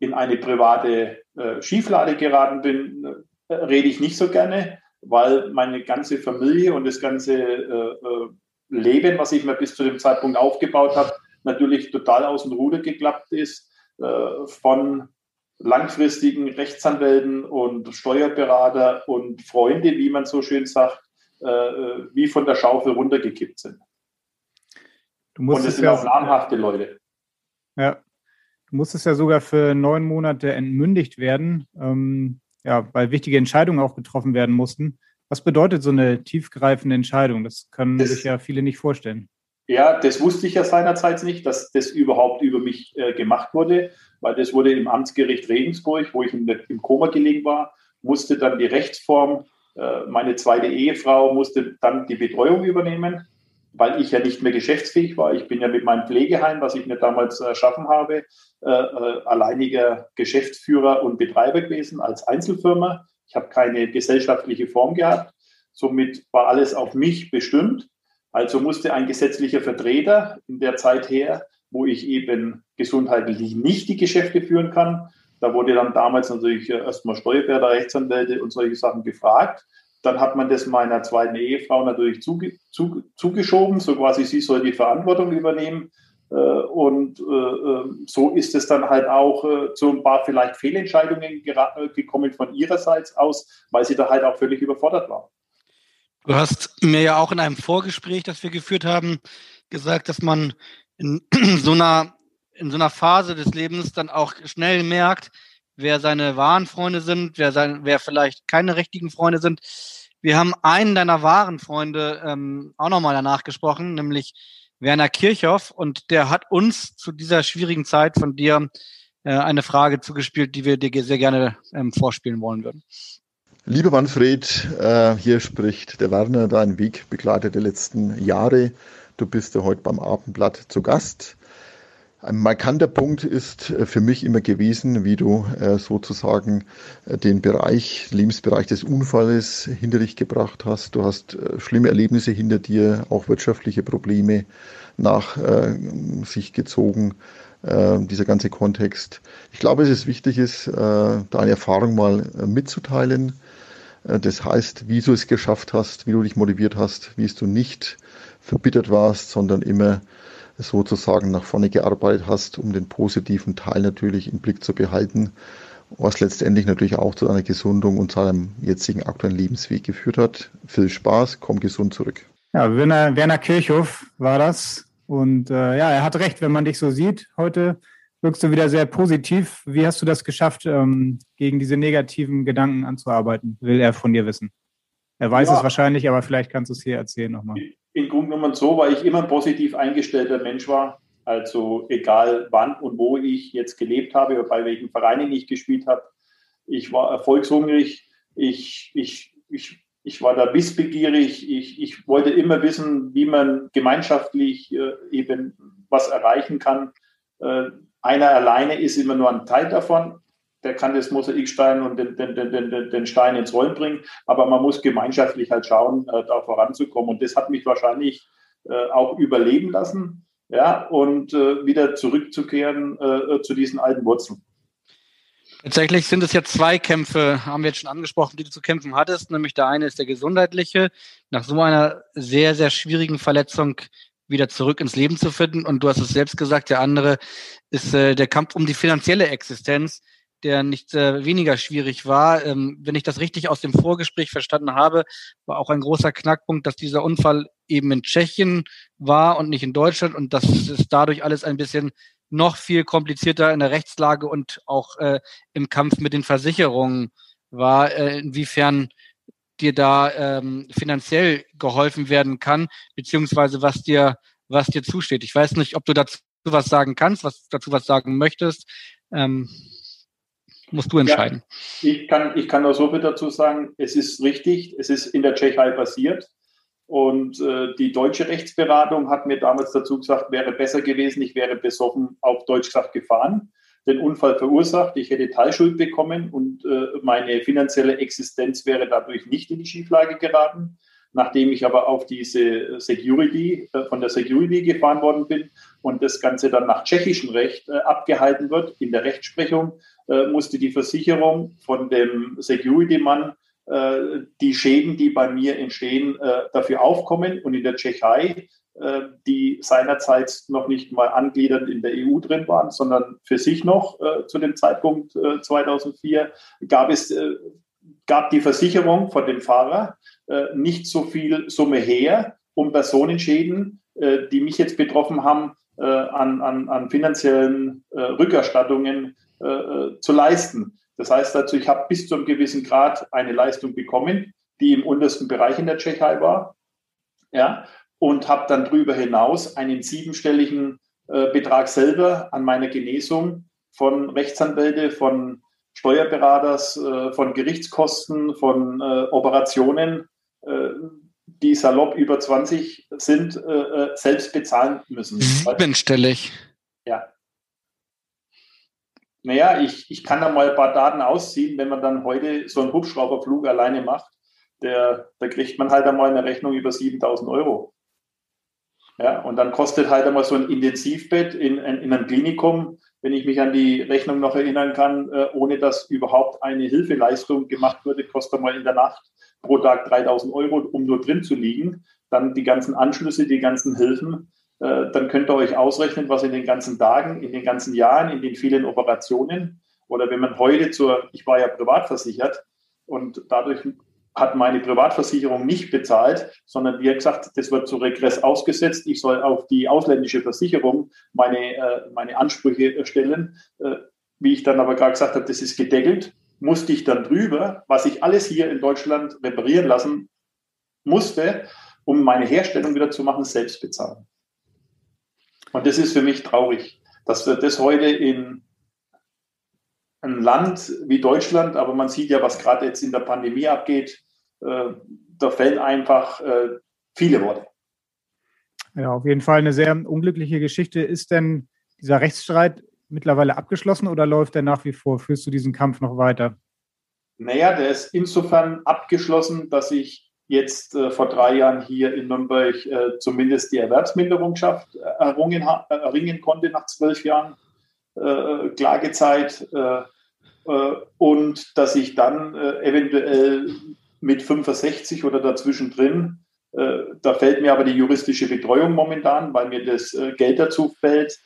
in eine private äh, Schieflade geraten bin, äh, rede ich nicht so gerne, weil meine ganze Familie und das ganze äh, äh, Leben, was ich mir bis zu dem Zeitpunkt aufgebaut habe, natürlich total aus dem Ruder geklappt ist, äh, von langfristigen Rechtsanwälten und Steuerberater und Freunde, wie man so schön sagt, wie von der Schaufel runtergekippt sind. Du musst Und es sind ja, auch namhafte Leute. Ja. Du musstest ja sogar für neun Monate entmündigt werden, ähm, ja, weil wichtige Entscheidungen auch getroffen werden mussten. Was bedeutet so eine tiefgreifende Entscheidung? Das können das, sich ja viele nicht vorstellen. Ja, das wusste ich ja seinerzeit nicht, dass das überhaupt über mich äh, gemacht wurde, weil das wurde im Amtsgericht Regensburg, wo ich der, im Koma gelegen war, musste dann die Rechtsform, äh, meine zweite Ehefrau musste dann die Betreuung übernehmen weil ich ja nicht mehr geschäftsfähig war. Ich bin ja mit meinem Pflegeheim, was ich mir damals erschaffen habe, äh, äh, alleiniger Geschäftsführer und Betreiber gewesen als Einzelfirma. Ich habe keine gesellschaftliche Form gehabt. Somit war alles auf mich bestimmt. Also musste ein gesetzlicher Vertreter in der Zeit her, wo ich eben gesundheitlich nicht die Geschäfte führen kann. Da wurde dann damals natürlich erstmal Steuerberater, Rechtsanwälte und solche Sachen gefragt. Dann hat man das meiner zweiten Ehefrau natürlich zuge zu zugeschoben, so quasi sie soll die Verantwortung übernehmen. Äh, und äh, äh, so ist es dann halt auch zu ein paar vielleicht Fehlentscheidungen gekommen von ihrerseits aus, weil sie da halt auch völlig überfordert war. Du hast mir ja auch in einem Vorgespräch, das wir geführt haben, gesagt, dass man in so einer, in so einer Phase des Lebens dann auch schnell merkt, wer seine wahren Freunde sind, wer, sein, wer vielleicht keine richtigen Freunde sind. Wir haben einen deiner wahren Freunde ähm, auch nochmal danach gesprochen, nämlich Werner Kirchhoff. Und der hat uns zu dieser schwierigen Zeit von dir äh, eine Frage zugespielt, die wir dir sehr gerne ähm, vorspielen wollen würden. Lieber Manfred, äh, hier spricht der Werner, dein Wegbegleiter der letzten Jahre. Du bist ja heute beim Abendblatt zu Gast. Ein markanter Punkt ist äh, für mich immer gewesen, wie du äh, sozusagen äh, den Bereich, Lebensbereich des Unfalles hinter dich gebracht hast. Du hast schlimme Erlebnisse hinter dir, auch wirtschaftliche Probleme nach sich gezogen, dieser ganze Kontext. Ich glaube, es ist wichtig, ist, deine Erfahrung mal mitzuteilen. Das heißt, wie du es geschafft hast, wie du dich motiviert hast, wie es du nicht verbittert warst, sondern immer sozusagen nach vorne gearbeitet hast, um den positiven Teil natürlich im Blick zu behalten, was letztendlich natürlich auch zu einer Gesundung und zu einem jetzigen aktuellen Lebensweg geführt hat. Viel Spaß, komm gesund zurück. Ja, Werner, Werner Kirchhoff war das. Und äh, ja, er hat recht, wenn man dich so sieht. Heute wirkst du wieder sehr positiv. Wie hast du das geschafft, ähm, gegen diese negativen Gedanken anzuarbeiten? Will er von dir wissen. Er weiß ja. es wahrscheinlich, aber vielleicht kannst du es hier erzählen nochmal in Grunde genommen so, weil ich immer ein positiv eingestellter Mensch war. Also egal wann und wo ich jetzt gelebt habe oder bei welchen Vereinen ich gespielt habe. Ich war erfolgshungrig. Ich, ich, ich, ich war da wissbegierig. Ich, ich wollte immer wissen, wie man gemeinschaftlich äh, eben was erreichen kann. Äh, einer alleine ist immer nur ein Teil davon der kann das Mosaikstein und den, den, den, den, Stein ins Rollen bringen. Aber man muss gemeinschaftlich halt schauen, äh, da voranzukommen. Und das hat mich wahrscheinlich äh, auch überleben lassen, ja, und äh, wieder zurückzukehren zu diesen alten Wurzeln. Tatsächlich sind es ja zwei Kämpfe, haben wir jetzt schon angesprochen, die du zu kämpfen hattest. Nämlich der eine ist der gesundheitliche, nach so einer sehr, sehr schwierigen Verletzung wieder zurück ins Leben zu finden. Und du hast es selbst gesagt, der andere ist äh, der Kampf um die finanzielle Existenz der nicht äh, weniger schwierig war. Ähm, wenn ich das richtig aus dem Vorgespräch verstanden habe, war auch ein großer Knackpunkt, dass dieser Unfall eben in Tschechien war und nicht in Deutschland und das ist dadurch alles ein bisschen noch viel komplizierter in der Rechtslage und auch äh, im Kampf mit den Versicherungen war, äh, inwiefern dir da ähm, finanziell geholfen werden kann, beziehungsweise was dir, was dir zusteht. Ich weiß nicht, ob du dazu was sagen kannst, was dazu was sagen möchtest. Ähm, musst du entscheiden. Ja, ich, kann, ich kann nur so viel dazu sagen, es ist richtig, es ist in der Tschechei passiert. Und äh, die deutsche Rechtsberatung hat mir damals dazu gesagt, wäre besser gewesen, ich wäre besoffen, auf Deutsch gesagt, gefahren, den Unfall verursacht, ich hätte Teilschuld bekommen und äh, meine finanzielle Existenz wäre dadurch nicht in die Schieflage geraten. Nachdem ich aber auf diese Security, äh, von der Security gefahren worden bin und das Ganze dann nach tschechischem Recht äh, abgehalten wird, in der Rechtsprechung, äh, musste die Versicherung von dem Security-Mann die Schäden, die bei mir entstehen, dafür aufkommen. Und in der Tschechei, die seinerzeit noch nicht mal angliedernd in der EU drin waren, sondern für sich noch zu dem Zeitpunkt 2004, gab es gab die Versicherung von dem Fahrer äh, nicht so viel Summe her, um Personenschäden, äh, die mich jetzt betroffen haben, äh, an, an, an finanziellen äh, Rückerstattungen äh, äh, zu leisten. Das heißt also, ich habe bis zu einem gewissen Grad eine Leistung bekommen, die im untersten Bereich in der Tschechei war, ja, und habe dann darüber hinaus einen siebenstelligen Betrag selber an meiner Genesung von Rechtsanwälte, von Steuerberaters, von Gerichtskosten, von Operationen äh, die salopp über 20 sind, äh, äh, selbst bezahlen müssen. Siebenstellig. Ja. Naja, ich, ich kann da mal ein paar Daten ausziehen, wenn man dann heute so einen Hubschrauberflug alleine macht, der, da kriegt man halt einmal eine Rechnung über 7000 Euro. Ja, und dann kostet halt einmal so ein Intensivbett in, in, in einem Klinikum, wenn ich mich an die Rechnung noch erinnern kann, äh, ohne dass überhaupt eine Hilfeleistung gemacht wurde, kostet mal in der Nacht pro Tag 3000 Euro, um nur drin zu liegen. Dann die ganzen Anschlüsse, die ganzen Hilfen. Äh, dann könnt ihr euch ausrechnen, was in den ganzen Tagen, in den ganzen Jahren, in den vielen Operationen oder wenn man heute zur, ich war ja privat versichert und dadurch hat meine Privatversicherung nicht bezahlt, sondern hat gesagt, das wird zu Regress ausgesetzt. Ich soll auf die ausländische Versicherung meine, äh, meine Ansprüche stellen. Äh, wie ich dann aber gerade gesagt habe, das ist gedeckelt, musste ich dann drüber, was ich alles hier in Deutschland reparieren lassen musste, um meine Herstellung wieder zu machen, selbst bezahlen. Und das ist für mich traurig, dass wir das heute in ein Land wie Deutschland, aber man sieht ja, was gerade jetzt in der Pandemie abgeht, äh, da fällen einfach äh, viele Worte. Ja, auf jeden Fall eine sehr unglückliche Geschichte. Ist denn dieser Rechtsstreit mittlerweile abgeschlossen oder läuft der nach wie vor? Führst du diesen Kampf noch weiter? Naja, der ist insofern abgeschlossen, dass ich jetzt äh, vor drei Jahren hier in Nürnberg äh, zumindest die Erwerbsminderungschaft errungen, erringen konnte nach zwölf Jahren äh, Klagezeit äh, äh, und dass ich dann eventuell mit 65 oder dazwischen drin, da fällt mir aber die juristische Betreuung momentan, weil mir das Geld dazu fällt,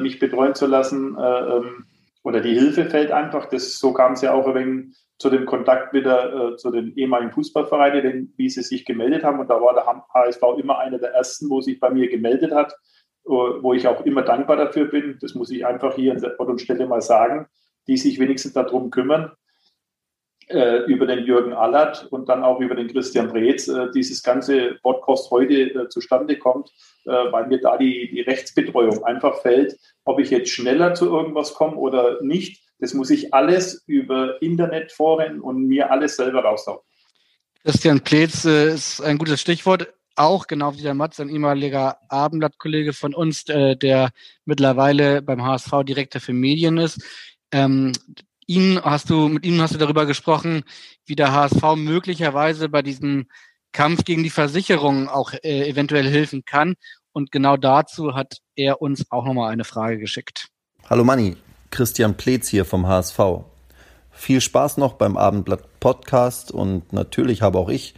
mich betreuen zu lassen ähm, oder die Hilfe fällt einfach. Das, so kam es ja auch ein wenig zu dem Kontakt wieder äh, zu den ehemaligen Fußballvereinen, wie sie sich gemeldet haben. Und da war der HSV immer einer der ersten, wo sich bei mir gemeldet hat. Äh, wo ich auch immer dankbar dafür bin, das muss ich einfach hier an der Ort und Stelle mal sagen, die sich wenigstens darum kümmern, äh, über den Jürgen Allert und dann auch über den Christian Breetz, äh, dieses ganze Podcast heute äh, zustande kommt, äh, weil mir da die, die Rechtsbetreuung einfach fällt, ob ich jetzt schneller zu irgendwas komme oder nicht. Das muss ich alles über Internetforen und mir alles selber raushauen. Christian Pleetz äh, ist ein gutes Stichwort auch, genau wie der Matz, ein ehemaliger Abendblattkollege von uns, äh, der mittlerweile beim HSV Direktor für Medien ist. Ähm, ihn hast du, mit ihm hast du darüber gesprochen, wie der HSV möglicherweise bei diesem Kampf gegen die Versicherung auch äh, eventuell helfen kann. Und genau dazu hat er uns auch nochmal eine Frage geschickt. Hallo Manni, Christian Pletz hier vom HSV. Viel Spaß noch beim Abendblatt Podcast und natürlich habe auch ich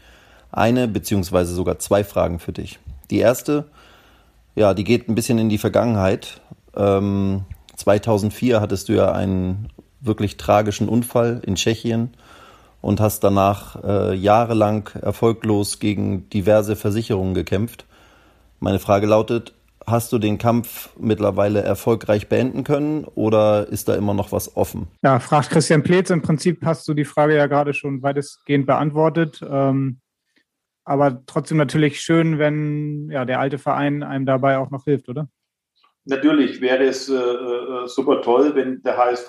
eine beziehungsweise sogar zwei Fragen für dich. Die erste, ja, die geht ein bisschen in die Vergangenheit. Ähm, 2004 hattest du ja einen wirklich tragischen Unfall in Tschechien und hast danach äh, jahrelang erfolglos gegen diverse Versicherungen gekämpft. Meine Frage lautet, hast du den Kampf mittlerweile erfolgreich beenden können oder ist da immer noch was offen? Ja, fragt Christian Pletz. Im Prinzip hast du die Frage ja gerade schon weitestgehend beantwortet. Ähm, aber trotzdem natürlich schön, wenn ja, der alte Verein einem dabei auch noch hilft, oder? Natürlich wäre es äh, äh super toll, wenn der HSV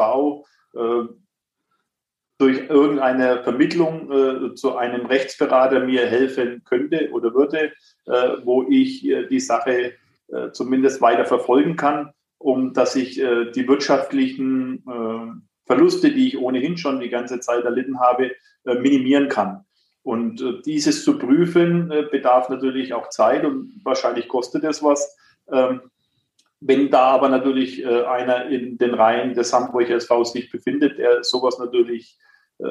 durch irgendeine Vermittlung äh, zu einem Rechtsberater mir helfen könnte oder würde, äh, wo ich äh, die Sache äh, zumindest weiter verfolgen kann, um dass ich die wirtschaftlichen Verluste, die ich ohnehin schon die ganze Zeit erlitten habe, minimieren kann. Und äh, dieses zu prüfen äh, bedarf natürlich auch Zeit und wahrscheinlich kostet es was. Ähm, wenn da aber natürlich äh, einer in den Reihen des Hamburger SV sich befindet, der sowas natürlich äh,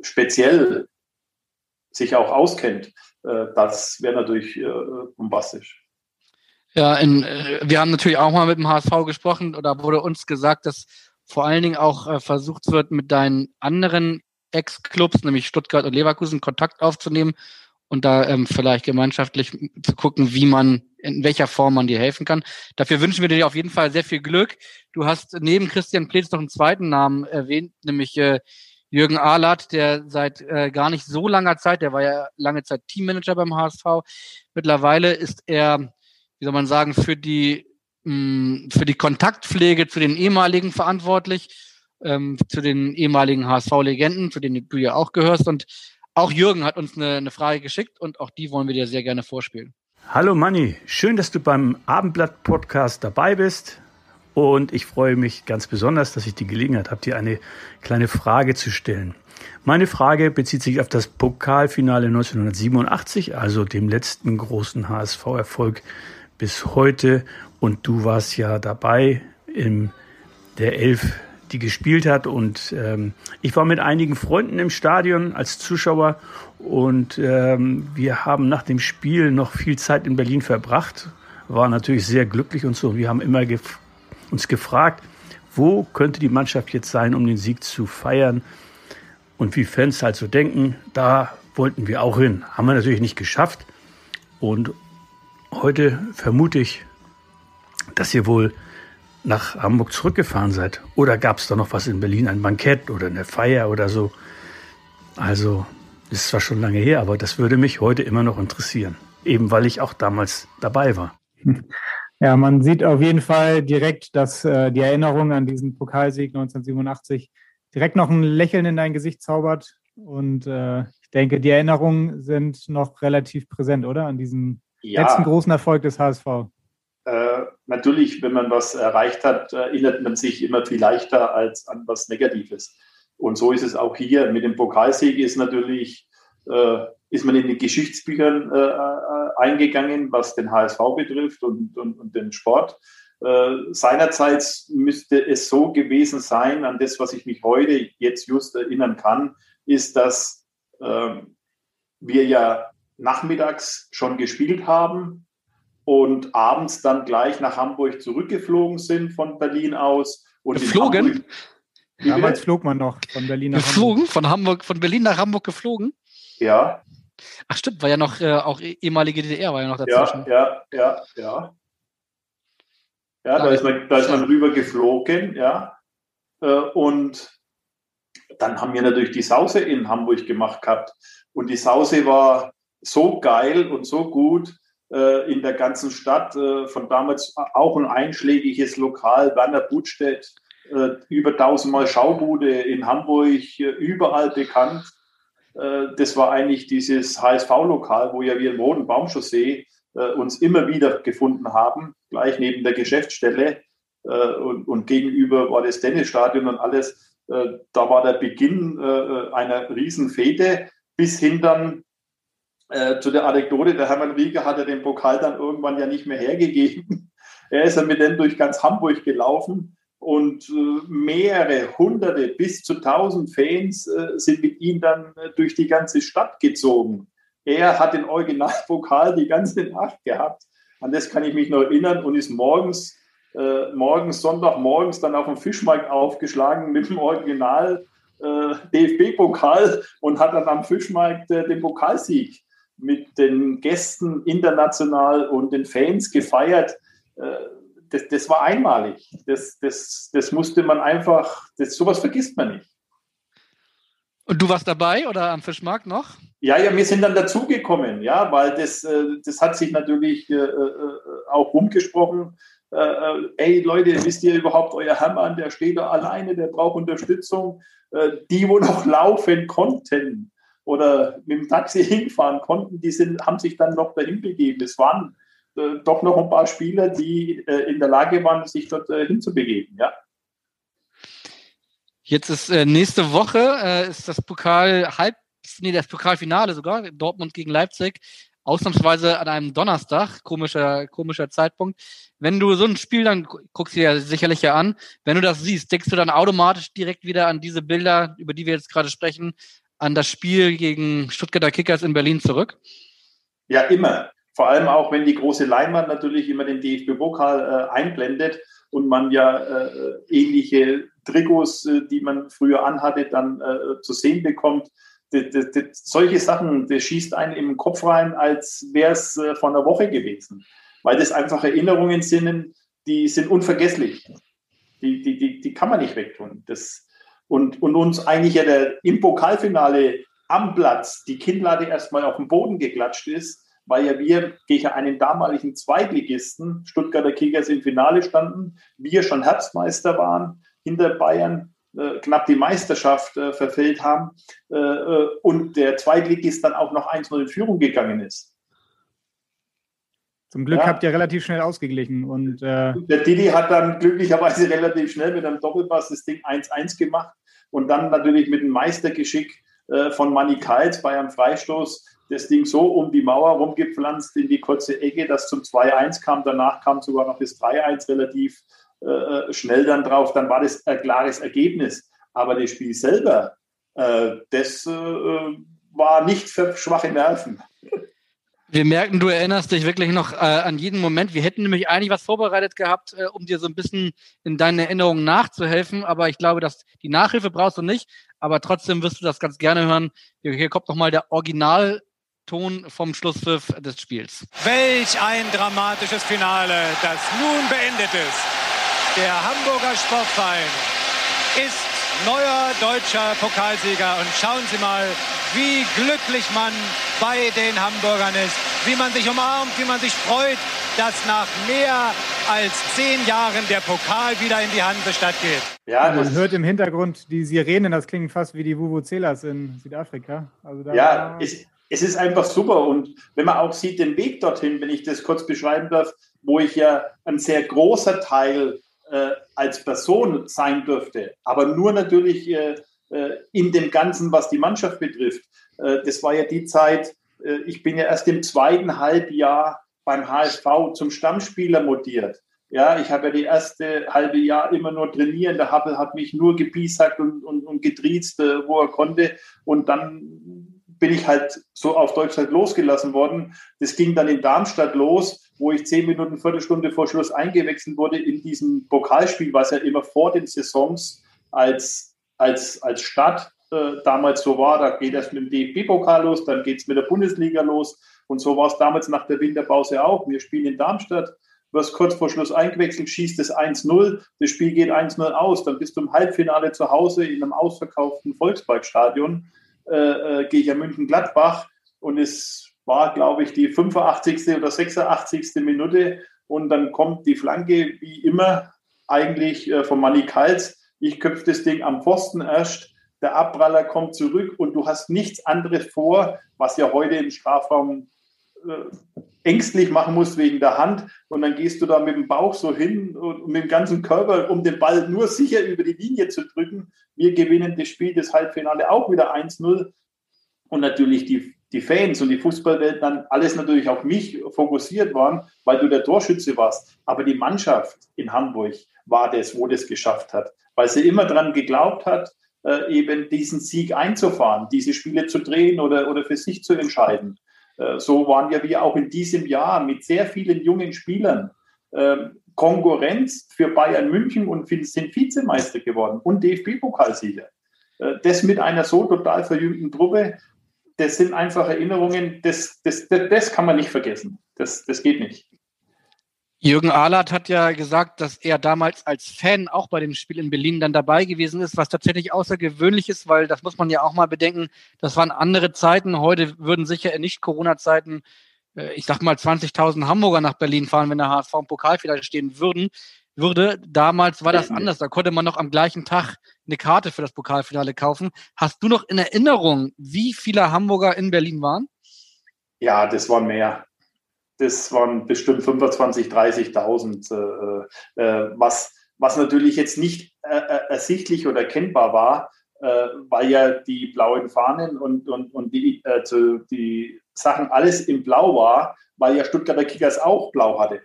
speziell sich auch auskennt, äh, das wäre natürlich äh, bombastisch. Ja, in, wir haben natürlich auch mal mit dem HSV gesprochen oder wurde uns gesagt, dass vor allen Dingen auch versucht wird, mit deinen anderen Ex-Clubs, nämlich Stuttgart und Leverkusen, Kontakt aufzunehmen und da ähm, vielleicht gemeinschaftlich zu gucken, wie man, in welcher Form man dir helfen kann. Dafür wünschen wir dir auf jeden Fall sehr viel Glück. Du hast neben Christian Pletz noch einen zweiten Namen erwähnt, nämlich äh, Jürgen Ahlert, der seit äh, gar nicht so langer Zeit, der war ja lange Zeit Teammanager beim HSV. Mittlerweile ist er, wie soll man sagen, für die mh, mm, für die Kontaktpflege zu den ehemaligen verantwortlich ähm, zu den ehemaligen HSV-Legenden, zu denen du ja auch gehörst. Und auch Jürgen hat uns eine, eine Frage geschickt und auch die wollen wir dir sehr gerne vorspielen. Hallo Manni, schön, dass du beim Abendblatt-Podcast dabei bist. Und ich freue mich ganz besonders, dass ich die Gelegenheit habe, dir eine kleine Frage zu stellen. Meine Frage bezieht sich auf das Pokalfinale 1987, also dem letzten großen HSV-Erfolg bis heute. Und du warst ja dabei in der Elf die gespielt hat. Und ähm, ich war mit einigen Freunden im Stadion als Zuschauer und ähm, wir haben nach dem Spiel noch viel Zeit in Berlin verbracht. War natürlich sehr glücklich und so. Wir haben immer gef uns gefragt, wo könnte die Mannschaft jetzt sein, um den Sieg zu feiern? Und wie Fans halt so denken, da wollten wir auch hin. Haben wir natürlich nicht geschafft. Und heute vermute ich, dass ihr wohl nach Hamburg zurückgefahren seid. Oder gab es da noch was in Berlin, ein Bankett oder eine Feier oder so? Also, das ist zwar schon lange her, aber das würde mich heute immer noch interessieren. Eben weil ich auch damals dabei war. Ja, man sieht auf jeden Fall direkt, dass äh, die Erinnerung an diesen Pokalsieg 1987 direkt noch ein Lächeln in dein Gesicht zaubert. Und äh, ich denke, die Erinnerungen sind noch relativ präsent, oder? An diesen ja. letzten großen Erfolg des HSV. Äh, natürlich, wenn man was erreicht hat, erinnert man sich immer viel leichter als an was Negatives. Und so ist es auch hier. Mit dem Pokalsieg ist natürlich, äh, ist man in die Geschichtsbüchern äh, äh eingegangen, was den HSV betrifft und, und, und den Sport. Äh, seinerzeit müsste es so gewesen sein, an das, was ich mich heute jetzt just erinnern kann, ist, dass äh, wir ja nachmittags schon gespielt haben und abends dann gleich nach Hamburg zurückgeflogen sind von Berlin aus. Und geflogen? Damals flog man noch von Berlin nach geflogen, Hamburg. Von Hamburg, von Berlin nach Hamburg geflogen? Ja. Ach stimmt, war ja noch äh, auch e-, ehemalige DDR, war ja noch dazwischen. Ja, ja, ja, ja. Ja, da ist man, da ist man rüber geflogen, ja. Äh, und dann haben wir natürlich die Sause in Hamburg gemacht gehabt. Und die Sause war so geil und so gut in der ganzen Stadt. Äh, von damals auch ein einschlägiges Lokal, Werner Budstedt, über tausendmal Schaubude in Hamburg, überall bekannt. das war eigentlich dieses HSV-Lokal, wo ja wir im Roten Baumchaussee äh, uns immer wieder gefunden haben, gleich neben der Geschäftsstelle. Äh, und, und, gegenüber war das Tennisstadion und alles. Äh, da war der Beginn äh, einer Riesenfete bis hin dann äh, zu der Anekdote, der Hermann Rieger hat ja den Pokal dann irgendwann ja nicht mehr hergegeben. Er ist ja mit dem durch ganz Hamburg gelaufen und äh, mehrere hunderte bis zu tausend Fans äh, sind mit ihm dann durch die ganze Stadt gezogen. Er hat den Originalpokal die ganze Nacht gehabt. An das kann ich mich noch erinnern und ist morgens, morgens, Sonntagmorgens dann auf dem Fischmarkt aufgeschlagen mit dem Original DFB-Pokal und hat dann am Fischmarkt den Pokalsieg mit den Gästen international und den Fans gefeiert. Äh, das, das war einmalig. Das, das, das musste man einfach, das, sowas vergisst man nicht. Und du warst dabei oder am Fischmarkt noch? Ja, ja, wir sind dann dazugekommen, ja, weil das, äh, das hat sich natürlich äh, auch rumgesprochen. ey Leute, wisst ihr überhaupt, euer Hermann, der steht da alleine, der braucht Unterstützung. die, wo noch laufen konnten oder mit dem Taxi hinfahren konnten, die sind, haben sich dann noch dahin begeben. Es waren doch noch ein paar Spieler, die in der Lage waren, sich dort hinzubegeben, ja. Jetzt ist äh, nächste Woche äh, ist das Pokal halb, nee, das Pokalfinale sogar, Dortmund gegen Leipzig. Ausnahmsweise an einem Donnerstag, komischer, komischer Zeitpunkt. Wenn du so ein Spiel dann guckst du dir sicherlich ja an, wenn du das siehst, denkst du dann automatisch direkt wieder an diese Bilder, über die wir jetzt gerade sprechen, an das Spiel gegen Stuttgarter Kickers in Berlin zurück? Ja, immer. Vor allem auch, wenn die große Leinwand natürlich immer den DFB-Pokal äh, einblendet und man ja äh, ähnliche Trikots, äh, die man früher anhatte, dann äh, zu sehen bekommt. Das, das, das, solche Sachen, das schießt einen im Kopf rein, als wäre es äh, vor einer Woche gewesen. Weil das einfach Erinnerungen sind, die sind unvergesslich. Die, die, die, die kann man nicht wegtun. Das, und, und uns eigentlich ja der, im Pokalfinale am Platz die Kinnlade erstmal auf den Boden geklatscht ist, weil ja wir gegen einen damaligen Zweitligisten, Stuttgarter Kickers, im Finale standen, wir schon Herbstmeister waren, hinter Bayern äh, knapp die Meisterschaft äh, verfehlt haben äh, äh und der Zweitligist dann auch noch 1-0 in Führung gegangen ist. Zum Glück ja. habt ihr relativ schnell ausgeglichen. Und, äh der Didi hat dann glücklicherweise relativ schnell mit einem Doppelpass das Ding 1-1 gemacht und dann natürlich mit dem Meistergeschick äh, von Manny Kals bei einem Freistoß das Ding so um die Mauer rumgepflanzt in die kurze Ecke, das zum 2-1 kam. Danach kam sogar noch das 3-1 relativ äh, schnell dann drauf. Dann war das ein klares Ergebnis. Aber das Spiel selber, äh, das äh, war nicht für schwache Nerven. Wir merken, du erinnerst dich wirklich noch äh, an jeden Moment. Wir hätten nämlich eigentlich was vorbereitet gehabt, äh, um dir so ein bisschen in deinen Erinnerungen nachzuhelfen. Aber ich glaube, dass die Nachhilfe brauchst du nicht. Aber trotzdem wirst du das ganz gerne hören. Hier, hier kommt nochmal der Originalton vom Schlusspfiff des Spiels. Welch ein dramatisches Finale, das nun beendet ist. Der Hamburger Sportverein ist neuer deutscher Pokalsieger. Und schauen Sie mal, wie glücklich man bei den Hamburgern ist, wie man sich umarmt, wie man sich freut, dass nach mehr als zehn Jahren der Pokal wieder in die Hansestadt geht. Ja, man hört im Hintergrund die Sirenen, das klingt fast wie die Vuvuzelas in Südafrika. Also ja, es, es ist einfach super und wenn man auch sieht den Weg dorthin, wenn ich das kurz beschreiben darf, wo ich ja ein sehr großer Teil äh, als Person sein dürfte, aber nur natürlich äh, äh, in dem Ganzen, was die Mannschaft betrifft. Äh, das war ja die Zeit, äh, ich bin ja erst im zweiten Halbjahr beim HSV zum Stammspieler mutiert. Ja, ich habe ja die erste halbe Jahr immer nur trainieren. Der Happel hat mich nur gepiesackt und, und, und getriezt, wo er konnte. Und dann bin ich halt so auf Deutschland losgelassen worden. Das ging dann in Darmstadt los, wo ich zehn Minuten, Viertelstunde vor Schluss eingewechselt wurde in diesem Pokalspiel, was ja immer vor den Saisons als als, als Stadt äh, damals so war. Da geht es mit dem DFB-Pokal los, dann geht es mit der Bundesliga los. Und so war es damals nach der Winterpause auch. Wir spielen in Darmstadt, wirst kurz vor Schluss eingewechselt, schießt es 1-0, das Spiel geht 1-0 aus, dann bist du im Halbfinale zu Hause in einem ausverkauften Volksparkstadion, äh, äh, gehe ich an München-Gladbach und es war, glaube ich, die 85. oder 86. Minute und dann kommt die Flanke, wie immer, eigentlich äh, von Manny Kals ich köpfe das Ding am Pfosten erst, der Abpraller kommt zurück und du hast nichts anderes vor, was ja heute im Strafraum ängstlich machen muss wegen der Hand. Und dann gehst du da mit dem Bauch so hin und mit dem ganzen Körper, um den Ball nur sicher über die Linie zu drücken. Wir gewinnen das Spiel, das Halbfinale auch wieder 1-0. Und natürlich die, die Fans und die Fußballwelt dann alles natürlich auf mich fokussiert waren, weil du der Torschütze warst. Aber die Mannschaft in Hamburg war das, wo das geschafft hat weil sie immer daran geglaubt hat, äh, eben diesen Sieg einzufahren, diese Spiele zu drehen oder, oder für sich zu entscheiden. Äh, so waren ja wir auch in diesem Jahr mit sehr vielen jungen Spielern äh, Konkurrenz für Bayern München und sind Vizemeister geworden und DFB-Pokalsieger. Äh, das mit einer so total verjüngten Truppe, das sind einfach Erinnerungen, das, das, das, das kann man nicht vergessen. Das, das geht nicht. Jürgen Ahlert hat ja gesagt, dass er damals als Fan auch bei dem Spiel in Berlin dann dabei gewesen ist, was tatsächlich außergewöhnlich ist, weil das muss man ja auch mal bedenken, das waren andere Zeiten. Heute würden sicher in Nicht-Corona-Zeiten, äh, ich sag mal, 20.000 Hamburger nach Berlin fahren, wenn der HSV im Pokal vielleicht stehen würden. Würde. Damals war das anders. Da konnte man noch am gleichen Tag eine Karte für das Pokalfinale kaufen. Hast du noch in Erinnerung, wie viele Hamburger in Berlin waren? Ja, das waren mehr das waren bestimmt 25.000, 30.000, äh, äh, was, was natürlich jetzt nicht äh, äh, ersichtlich oder erkennbar war, äh, weil ja die blauen Fahnen und, und, und die, zu, die Sachen alles in Blau war, weil ja Stuttgarter Kickers auch blau hatte.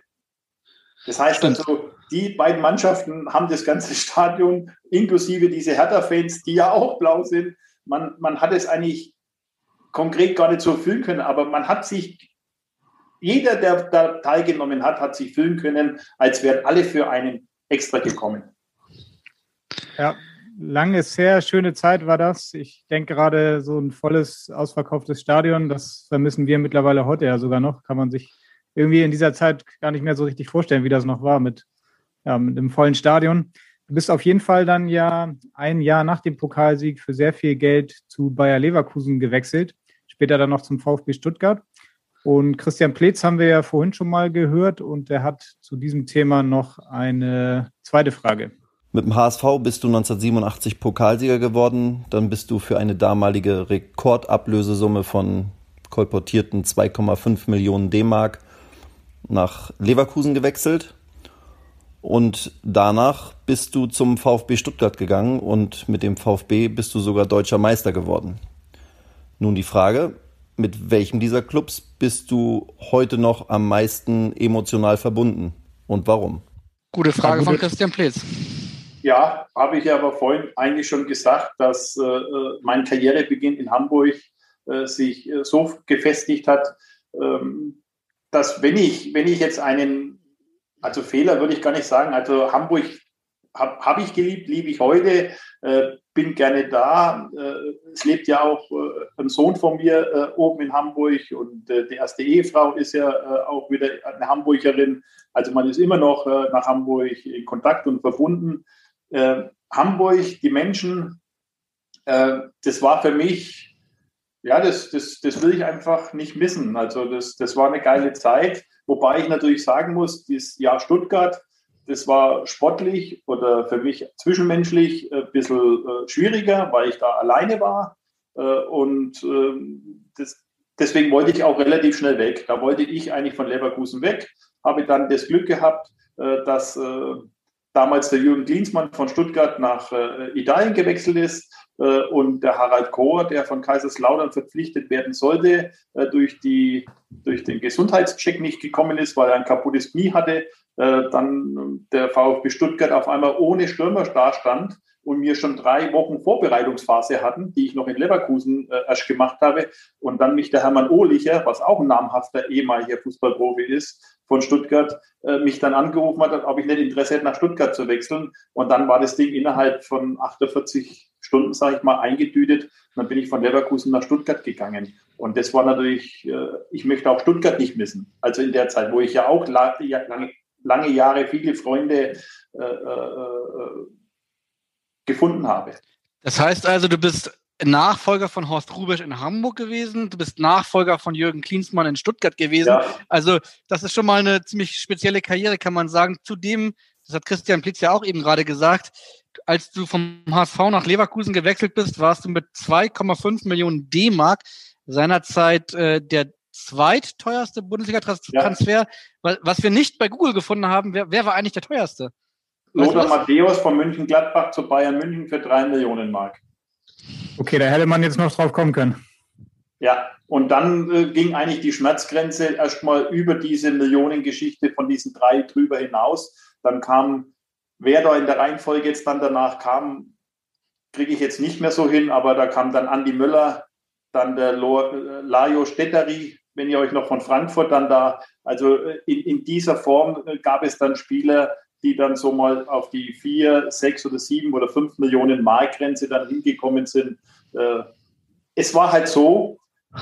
Das heißt also, die beiden Mannschaften haben das ganze Stadion, inklusive diese Hertha-Fans, die ja auch blau sind. Man, man hat es eigentlich konkret gar nicht so fühlen können, aber man hat sich jeder, der da teilgenommen hat, hat sich fühlen können, als wären alle für einen extra gekommen. Ja, lange, sehr schöne Zeit war das. Ich denke gerade so ein volles, ausverkauftes Stadion, das vermissen wir mittlerweile heute ja sogar noch. Kann man sich irgendwie in dieser Zeit gar nicht mehr so richtig vorstellen, wie das noch war mit, ja, mit einem vollen Stadion. Du bist auf jeden Fall dann ja ein Jahr nach dem Pokalsieg für sehr viel Geld zu Bayer Leverkusen gewechselt, später dann noch zum VfB Stuttgart. Und Christian Pletz haben wir ja vorhin schon mal gehört und er hat zu diesem Thema noch eine zweite Frage. Mit dem HSV bist du 1987 Pokalsieger geworden. Dann bist du für eine damalige Rekordablösesumme von kolportierten 2,5 Millionen D-Mark nach Leverkusen gewechselt. Und danach bist du zum VfB Stuttgart gegangen und mit dem VfB bist du sogar deutscher Meister geworden. Nun die Frage, mit welchem dieser Clubs bist du heute noch am meisten emotional verbunden und warum? Gute Frage von Christian Pletz. Ja, habe ich aber vorhin eigentlich schon gesagt, dass äh, mein Karrierebeginn in Hamburg äh, sich äh, so gefestigt hat, ähm, dass wenn ich, wenn ich jetzt einen, also Fehler würde ich gar nicht sagen, also Hamburg habe hab ich geliebt, liebe ich heute, äh, bin gerne da. Äh, es lebt ja auch äh, ein Sohn von mir äh, oben in Hamburg und äh, die erste Ehefrau ist ja auch wieder eine Hamburgerin. Also man ist immer noch nach Hamburg in Kontakt und verbunden. Hamburg, die Menschen, das war für mich, ja, das, das, das will ich einfach nicht missen. Also das, das war eine geile Zeit, wobei ich natürlich sagen muss, dieses Jahr Stuttgart, das war sportlich oder für mich zwischenmenschlich ein bisschen äh, schwieriger, weil ich da alleine war. Äh, und ähm, das, deswegen wollte ich auch relativ schnell weg. Da wollte ich eigentlich von Leverkusen weg. Habe dann das Glück gehabt, äh, dass damals der Jürgen Klinsmann von Stuttgart nach Italien gewechselt ist und der Harald Kohr, der von Kaiserslautern verpflichtet werden sollte, durch, die, durch den Gesundheitscheck nicht gekommen ist, weil er ein kaputtes Knie hatte, äh, dann der VfB Stuttgart auf einmal ohne Stürmer dastand und mir schon drei Wochen Vorbereitungsphase hatten, die ich noch in Leverkusen äh, erst gemacht habe. Und dann mich der Hermann Ohlicher, was auch ein namhafter ehemaliger Fußballprofi ist, von Stuttgart, äh, mich dann angerufen hat, ob ich nicht Interesse hätte, nach Stuttgart zu wechseln. Und dann war das Ding innerhalb von 48 Stunden, sage ich mal, eingedütet. Und dann bin ich von Leverkusen nach Stuttgart gegangen. Und das war natürlich, äh, ich möchte auch Stuttgart nicht missen. Also in der Zeit, wo ich ja auch lange, lange Jahre viele Freunde äh, äh, äh, gefunden habe. Das heißt also, du bist Nachfolger von Horst Rubesch in Hamburg gewesen, du bist Nachfolger von Jürgen Klinsmann in Stuttgart gewesen. Ja. Also das ist schon mal eine ziemlich spezielle Karriere, kann man sagen. Zudem, das hat Christian Plitz ja auch eben gerade gesagt, als du vom HSV nach Leverkusen gewechselt bist, warst du mit 2,5 Millionen D-Mark seinerzeit äh, der zweitteuerste Bundesliga-Transfer. Ja. Was wir nicht bei Google gefunden haben, wer, wer war eigentlich der teuerste? Lothar Matthäus von München Gladbach zu Bayern München für drei Millionen Mark. Okay, da hätte man jetzt noch drauf kommen können. Ja, und dann äh, ging eigentlich die Schmerzgrenze erstmal über diese Millionengeschichte von diesen drei drüber hinaus. Dann kam, wer da in der Reihenfolge jetzt dann danach kam, kriege ich jetzt nicht mehr so hin, aber da kam dann Andi Möller, dann der äh, Lajo Stetteri, wenn ihr euch noch von Frankfurt dann da, also äh, in, in dieser Form äh, gab es dann Spieler, die dann so mal auf die vier, sechs oder sieben oder fünf Millionen Markgrenze dann hingekommen sind. Es war halt so,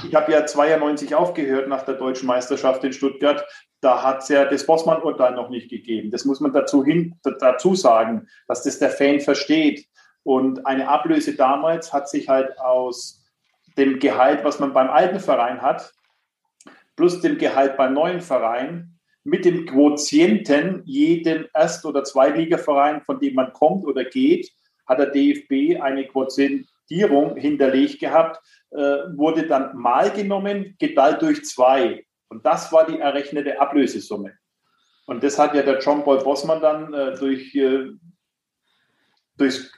ich habe ja 92 aufgehört nach der deutschen Meisterschaft in Stuttgart. Da hat es ja das Bossmann-Urteil noch nicht gegeben. Das muss man dazu, hin, dazu sagen, dass das der Fan versteht. Und eine Ablöse damals hat sich halt aus dem Gehalt, was man beim alten Verein hat, plus dem Gehalt beim neuen Verein, mit dem Quotienten jeden Erst- oder Zweitligaverein, von dem man kommt oder geht, hat der DFB eine Quotientierung hinterlegt gehabt, äh, wurde dann mal genommen, geteilt durch zwei. Und das war die errechnete Ablösesumme. Und das hat ja der John Paul Bossmann dann äh, durch, äh, durchs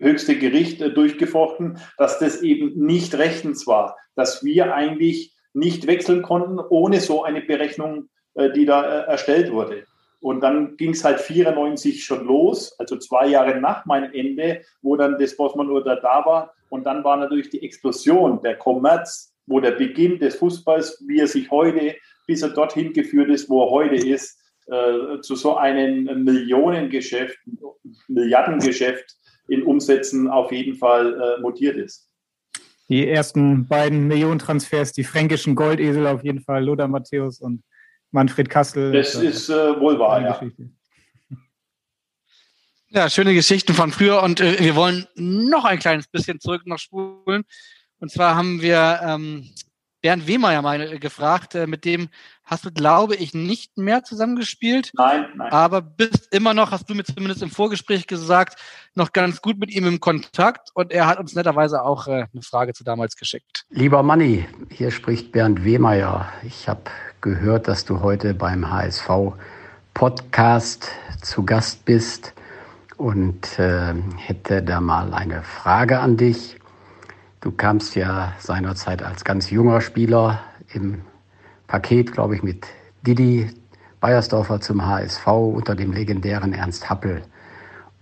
höchste Gericht äh, durchgefochten, dass das eben nicht rechtens war, dass wir eigentlich nicht wechseln konnten ohne so eine Berechnung, äh, die da äh, erstellt wurde. Und dann ging es halt 94 schon los, also zwei Jahre nach meinem Ende, wo dann das Bossmann-Urteil da war. Und dann war natürlich die Explosion, der Kommerz, wo der Beginn des Fußballs, wie er sich heute, bis er dorthin geführt ist, wo er heute ist, äh, zu so einem Millionengeschäft, Milliardengeschäft in Umsätzen auf jeden Fall äh, mutiert ist. Die ersten beiden Millionentransfers, die fränkischen Goldesel auf jeden Fall, Lothar Matthäus und Manfred Kassel. Das ist äh, wohl wahr, ja. Ja, schöne Geschichten von früher und äh, wir wollen noch ein kleines bisschen zurück noch spulen. Und zwar haben wir ähm, Bernd Wehmeier mal gefragt, äh, mit dem hast du, glaube ich, nicht mehr zusammengespielt. Nein, nein. Aber bist immer noch, hast du mir zumindest im Vorgespräch gesagt, noch ganz gut mit ihm im Kontakt und er hat uns netterweise auch äh, eine Frage zu damals geschickt. Lieber Manni, hier spricht Bernd Wehmeier. Ich habe gehört, dass du heute beim HSV Podcast zu Gast bist und äh, hätte da mal eine Frage an dich. Du kamst ja seinerzeit als ganz junger Spieler im Paket, glaube ich, mit Didi Beiersdorfer zum HSV unter dem legendären Ernst Happel.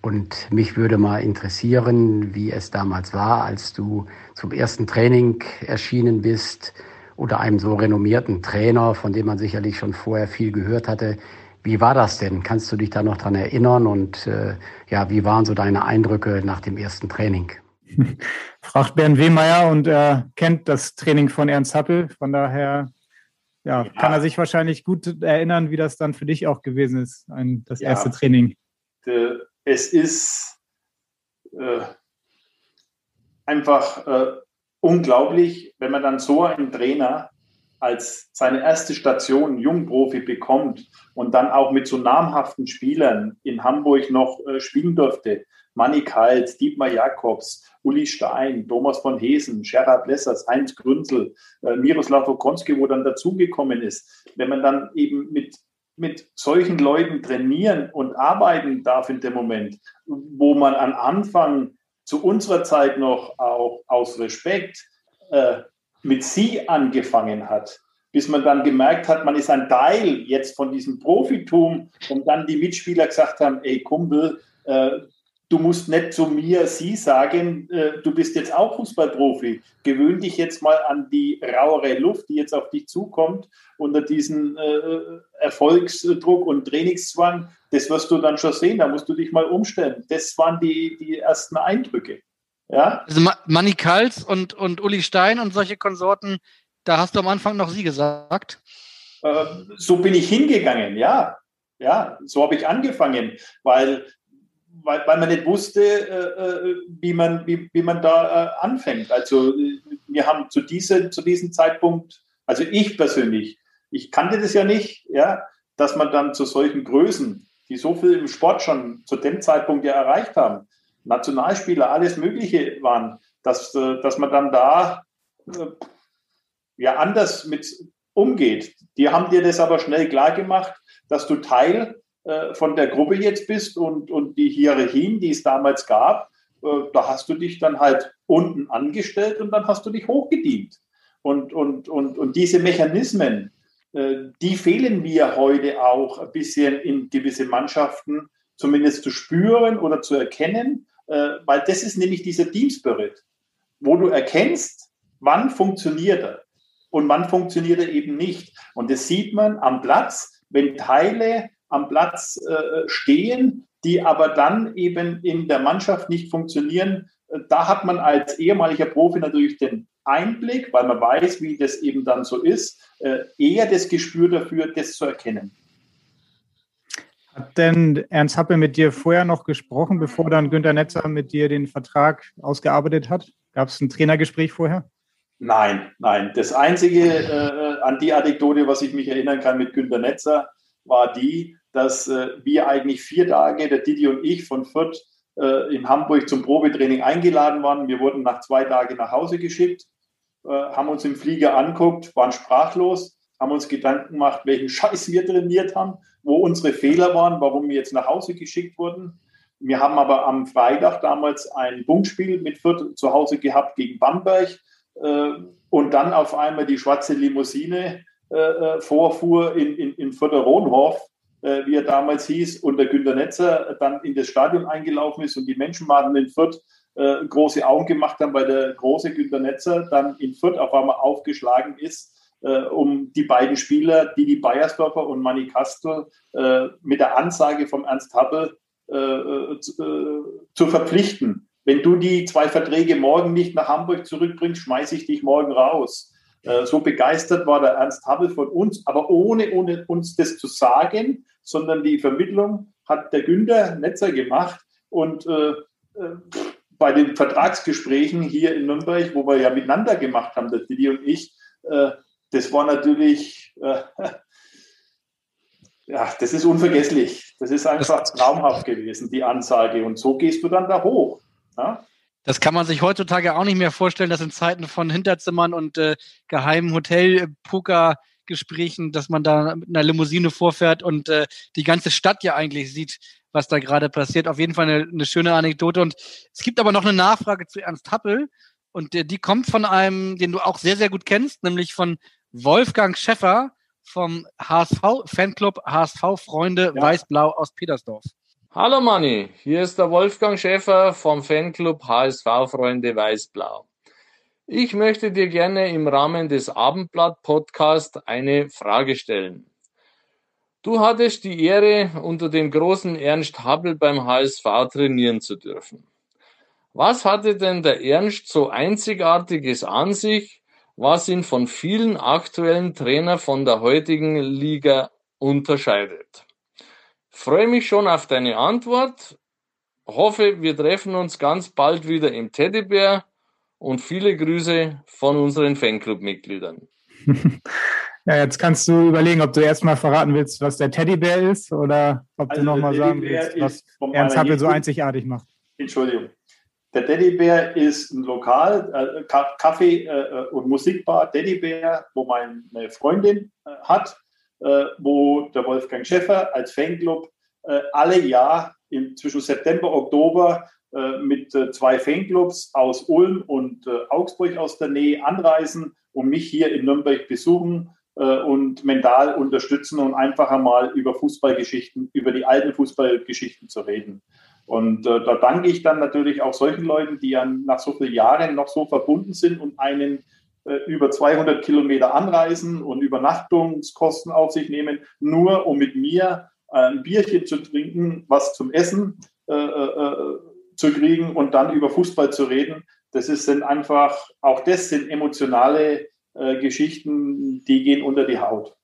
Und mich würde mal interessieren, wie es damals war, als du zum ersten Training erschienen bist oder einem so renommierten Trainer, von dem man sicherlich schon vorher viel gehört hatte. Wie war das denn? Kannst du dich da noch dran erinnern? Und äh, ja, wie waren so deine Eindrücke nach dem ersten Training? Fragt Bernd Wehmeier und er kennt das Training von Ernst Happel. Von daher ja, kann er sich wahrscheinlich gut erinnern, wie das dann für dich auch gewesen ist, ein, das erste Training. Es ist äh, einfach äh, unglaublich, wenn man dann so einen Trainer als seine erste Station Jungprofi bekommt und dann auch mit so namhaften Spielern in Hamburg noch äh, spielen durfte. Manny Kalt, Dietmar Jakobs, Uli Stein, Thomas von Hesen, Gerhard Lessers, Heinz Grünzel, äh, Miroslav Okonski, wo dann dazugekommen ist. Wenn man dann eben mit, mit solchen Leuten trainieren und arbeiten darf in dem Moment, wo man am Anfang zu unserer Zeit noch auch aus Respekt äh, mit sie angefangen hat, bis man dann gemerkt hat, man ist ein Teil jetzt von diesem Profitum und dann die Mitspieler gesagt haben, ey Kumpel, äh, du musst nicht zu mir sie sagen, äh, du bist jetzt auch Fußballprofi. Gewöhn dich jetzt mal an die rauere Luft, die jetzt auf dich zukommt unter diesem äh, Erfolgsdruck und Trainingszwang. Das wirst du dann schon sehen, da musst du dich mal umstellen. Das waren die, die ersten Eindrücke. Ja? Also Manny Kals und, und Uli Stein und solche Konsorten, da hast du am Anfang noch sie gesagt. Äh, so bin ich hingegangen, ja. Ja, so habe ich angefangen, weil, weil, weil man nicht wusste, äh, äh wie, man, wie, wie man da äh, anfängt. Also wir haben zu, diese, zu diesem Zeitpunkt, also ich persönlich, ich kannte das ja nicht, ja, dass man dann zu solchen Größen, die so viel im Sport schon zu dem Zeitpunkt ja erreicht haben, Nationalspieler, alles Mögliche waren, dass, äh, dass man dann da äh, ja anders mit umgeht. Die haben dir das aber schnell klar gemacht, dass du Teil äh, von der Gruppe jetzt bist und, und die Hierarchien, die es damals gab, da hast du dich dann halt unten angestellt und dann hast du dich hochgedient. Und, und, und, und diese Mechanismen, die fehlen mir heute auch ein bisschen in gewisse Mannschaften, zumindest zu spüren oder zu erkennen, äh, weil das ist nämlich dieser Team Spirit, wo du erkennst, wann funktioniert er und wann funktioniert er eben nicht. Und das sieht man am Platz, wenn Teile am Platz äh, stehen, die aber dann eben in der Mannschaft nicht funktionieren. Da hat man als ehemaliger Profi natürlich den Einblick, weil man weiß, wie das eben dann so ist, äh, eher das Gespür dafür, das zu erkennen. Hat denn Ernst Happel mit dir vorher noch gesprochen, bevor dann Günter Netzer mit dir den Vertrag ausgearbeitet hat? Gab es ein Trainergespräch vorher? Nein, nein. Das Einzige äh, an die Anekdote, was ich mich erinnern kann mit Günter Netzer, war die, dass äh, wir eigentlich vier Tage, der Didi und ich von Fürth äh, in Hamburg zum Probetraining eingeladen waren. Wir wurden nach zwei Tagen nach Hause geschickt, äh, haben uns im Flieger anguckt, waren sprachlos haben uns Gedanken gemacht, welchen Scheiß wir trainiert haben, wo unsere Fehler waren, warum wir jetzt nach Hause geschickt wurden. Wir haben aber am Freitag damals ein Punktspiel mit Fürth zu Hause gehabt gegen Bamberg äh, und dann auf einmal die schwarze Limousine äh, äh vorfuhr in, in, in Fürther Rohnhof, äh, wie er damals hieß, und der Günter Netzer dann in das Stadion eingelaufen ist und die Menschenmassen in Fürth äh, große Augen gemacht haben, weil der große Günter Netzer dann in Fürth auf einmal aufgeschlagen ist äh, um die beiden Spieler, Didi Beiersdorfer und Manny Kastel, äh, mit der Ansage vom Ernst Happel äh, äh, zu, äh, zu verpflichten. Wenn du die zwei Verträge morgen nicht nach Hamburg zurückbringst, schmeiße ich dich morgen raus. Äh, so begeistert war der Ernst Happel von uns, aber ohne, ohne uns das zu sagen, sondern die Vermittlung hat der Günther Netzer gemacht und bei den Vertragsgesprächen hier in Nürnberg, wo wir ja miteinander gemacht haben, der Didi und ich, das war natürlich, äh, ja, das ist unvergesslich. Das ist einfach das, traumhaft gewesen, die Ansage. Und so gehst du dann da hoch. Ja? Das kann man sich heutzutage auch nicht mehr vorstellen, dass in Zeiten von Hinterzimmern und äh, geheimen Hotel-Poker-Gesprächen, dass man da mit einer Limousine vorfährt und äh, die ganze Stadt ja eigentlich sieht, was da gerade passiert. Auf jeden Fall eine, eine, schöne Anekdote. Und es gibt aber noch eine Nachfrage zu Ernst Happel. Und äh, die kommt von einem, den du auch sehr, sehr gut kennst, nämlich von Wolfgang Schäffer vom HSV Fanclub HSV Freunde ja. Weiß-Blau aus Petersdorf. Hallo Manni, hier ist der Wolfgang Schäffer vom Fanclub HSV Freunde Weiß-Blau. Ich möchte dir gerne im Rahmen des Abendblatt-Podcasts eine Frage stellen. Du hattest die Ehre, unter dem großen Ernst Happel beim HSV trainieren zu dürfen. Was hatte denn der Ernst so einzigartiges an sich, was ihn von vielen aktuellen Trainer von der heutigen Liga unterscheidet? Freue mich schon auf deine Antwort. Hoffe, wir treffen uns ganz bald wieder im Teddybär und viele Grüße von unseren Fanclub-Mitgliedern. Ja, jetzt kannst du überlegen, ob du erstmal verraten willst, was der Teddybär ist oder ob also du nochmal sagen willst, was Ernst Happel so einzigartig macht. Entschuldigung. Der Teddybär ist ein Lokal, äh, Kaffee- äh, und Musikbar Teddybär, wo meine Freundin äh, hat, äh, wo der Wolfgang Schäffer als Fanclub äh, alle Jahr in, zwischen September, Oktober äh, mit zwei Fanclubs aus Ulm und Augsburg aus der Nähe anreisen und mich hier in Nürnberg besuchen und mental unterstützen und einfach einmal über Fußballgeschichten, über die alten Fußballgeschichten zu reden. Und äh, da danke ich dann natürlich auch solchen Leuten, die ja nach so vielen Jahren noch so verbunden sind und einen äh, über 200 Kilometer anreisen und Übernachtungskosten auf sich nehmen, nur um mit mir äh, ein Bierchen zu trinken, was zum Essen äh, äh, zu kriegen und dann über Fußball zu reden. Das ist, sind einfach, auch das sind emotionale äh, Geschichten, die gehen unter die Haut.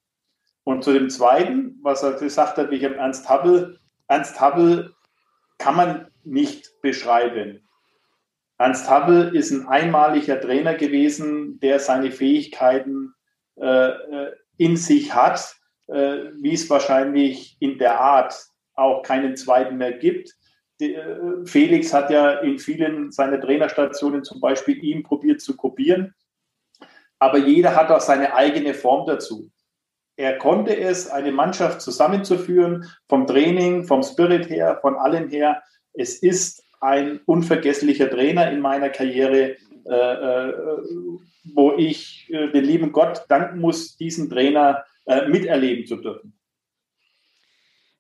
Und zu dem Zweiten, was er gesagt hat, ich habe Ernst Happel. Ernst Happel kann man nicht beschreiben. Ernst Happel ist ein einmaliger Trainer gewesen, der seine Fähigkeiten äh, äh, in sich hat, äh, wie es wahrscheinlich in der Art auch keinen zweiten mehr gibt. Die, äh, Felix hat ja in vielen seiner Trainerstationen zum Beispiel ihn probiert zu kopieren, aber jeder hat auch seine eigene Form dazu. Er konnte es, eine Mannschaft zusammenzuführen, vom Training, vom Spirit her, von allem her. Es ist ein unvergesslicher Trainer in meiner Karriere, äh, äh, wo ich äh, den lieben Gott danken muss, diesen Trainer äh, miterleben zu dürfen.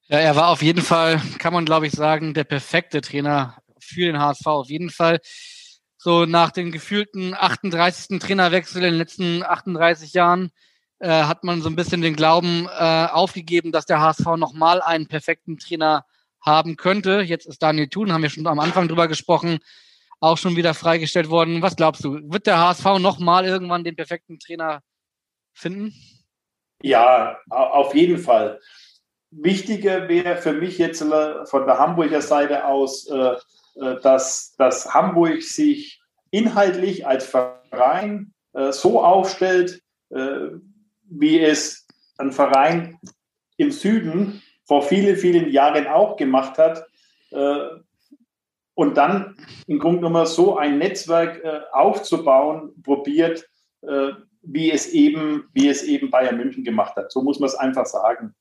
Ja, er war auf jeden Fall, kann man glaube ich sagen, der perfekte Trainer für den HSV. Auf jeden Fall so nach den gefühlten 38. Trainerwechsel in den letzten 38 Jahren äh, hat man so ein bisschen den Glauben äh, aufgegeben, dass der HSV nochmal einen perfekten Trainer haben könnte. Jetzt ist Daniel Thun, haben wir schon am Anfang drüber gesprochen, auch schon wieder freigestellt worden. Was glaubst du? Wird der HSV nochmal irgendwann den perfekten Trainer finden? Ja, auf jeden Fall. Wichtiger wäre für mich jetzt äh, von der Hamburger Seite aus, äh, äh, dass, dass Hamburg sich inhaltlich als Verein so aufstellt, wie es ein Verein im Süden vor vielen, vielen Jahren auch gemacht hat. Äh, und dann im Grunde genommen so ein Netzwerk äh, aufzubauen, probiert, äh, wie es eben, wie es eben Bayern München gemacht hat. So muss man es einfach sagen.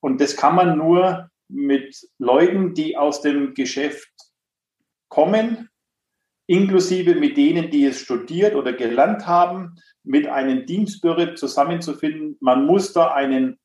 und das kann man nur mit Leuten, die aus dem Geschäft kommen, inklusive mit denen, die es studiert oder gelernt haben, mit einem Team Spirit zusammenzufinden. Man muss da einen,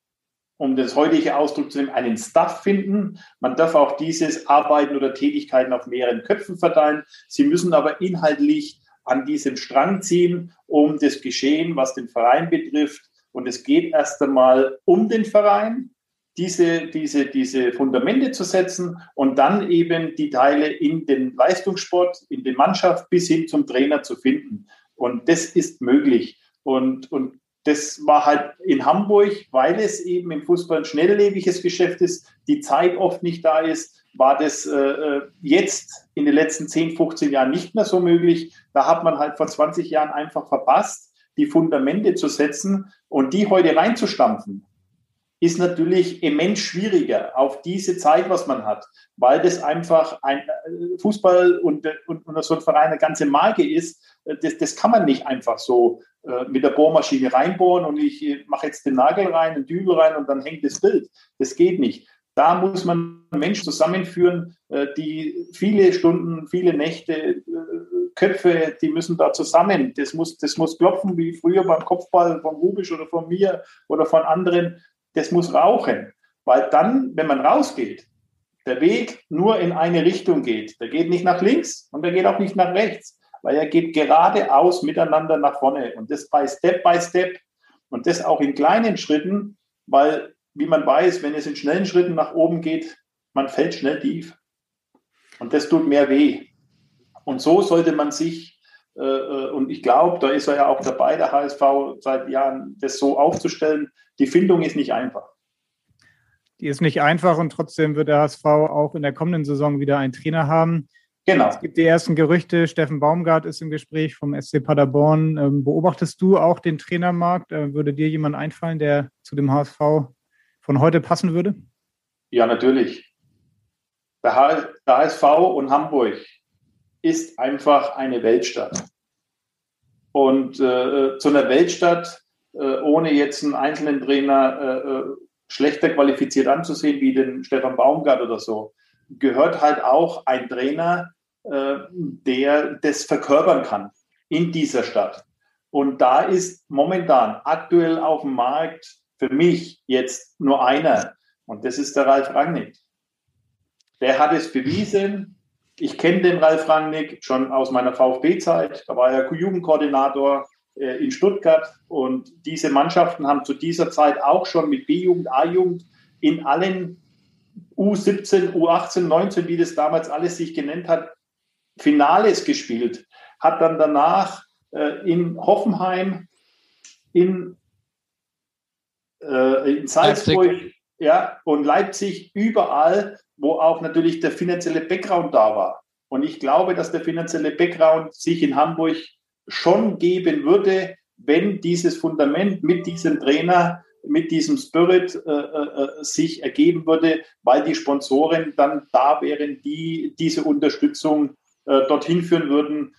um das heutige Ausdruck zu nehmen, einen Staff finden. Man darf auch dieses Arbeiten oder Tätigkeiten auf mehreren Köpfen verteilen. Sie müssen aber inhaltlich an diesem Strang ziehen, um das Geschehen, was den Verein betrifft. Und es geht erst einmal um den Verein, diese, diese, diese Fundamente zu setzen und dann eben die Teile in den Leistungssport, in die Mannschaft bis hin zum Trainer zu finden. Und das ist möglich. Und, und das war halt in Hamburg, weil es eben im Fußball ein schnelllebiges Geschäft ist, die Zeit oft nicht da ist, war das äh, äh jetzt in den letzten 10, 15 Jahren nicht mehr so möglich. Da hat man halt vor 20 Jahren einfach verpasst, die Fundamente zu setzen und die heute reinzustampfen ist natürlich immens schwieriger auf diese Zeit, was man hat, weil das einfach ein äh, Fußball und, und, und so ein Verein eine ganze Marke ist. Äh, das, das kann man nicht einfach so äh, mit der Bohrmaschine reinbohren und ich äh, mache jetzt den Nagel rein, den Dübel rein und dann hängt das Bild. Das geht nicht. Da muss man Menschen zusammenführen, äh, die viele Stunden, viele Nächte, äh, Köpfe, die müssen da zusammen. Das muss, das muss klopfen wie früher beim Kopfball von Rubisch oder von mir oder von anderen das muss rauchen. Weil dann, wenn man rausgeht, der Weg nur in eine Richtung geht. Der geht nicht nach links und der geht auch nicht nach rechts. weil er geht geradeaus miteinander nach vorne und das bei Step by Step und das auch in kleinen Schritten, weil, wie man weiß, wenn es in schnellen Schritten nach oben geht, man fällt schnell tief. Und das tut mehr weh. Und so sollte man sich, und ich glaube, da ist er ja auch dabei, der HSV seit Jahren, das so aufzustellen. Die Findung ist nicht einfach. Die ist nicht einfach und trotzdem wird der HSV auch in der kommenden Saison wieder einen Trainer haben. Genau. Es gibt die ersten Gerüchte, Steffen Baumgart ist im Gespräch vom SC Paderborn. Ähm, beobachtest du auch den Trainermarkt? Äh, würde dir jemand einfallen, der zu dem HSV von heute passen würde? Ja, natürlich. Der HSV und Hamburg ist einfach eine Weltstadt. Und äh, zu einer Weltstadt, äh, ohne jetzt einen einzelnen Trainer äh, äh schlechter qualifiziert anzusehen wie den Stefan Baumgart oder so, gehört halt auch ein Trainer, äh, der das verkörpern kann in dieser Stadt. Und da ist momentan aktuell auf dem Markt für mich jetzt nur einer und das ist der Ralf Rangnick. Der hat es bewiesen. Ich kenne den Ralf Rangnick schon aus meiner VfB-Zeit. Da war er Jugendkoordinator äh, in Stuttgart und diese Mannschaften haben zu dieser Zeit auch schon mit B-Jugend, A-Jugend in allen U17, U18, 19, wie das damals alles sich genannt hat, Finales gespielt, hat dann danach äh, in Hoffenheim, in, äh, in Salzburg Leipzig. Ja, und Leipzig überall, wo auch natürlich der finanzielle Background da war. Und ich glaube, dass der finanzielle Background sich in Hamburg schon geben würde, wenn dieses Fundament mit diesem Trainer, mit diesem Spirit äh, äh, äh sich ergeben würde, weil die Sponsoren dann da wären, die diese Unterstützung äh, dorthin führen würden,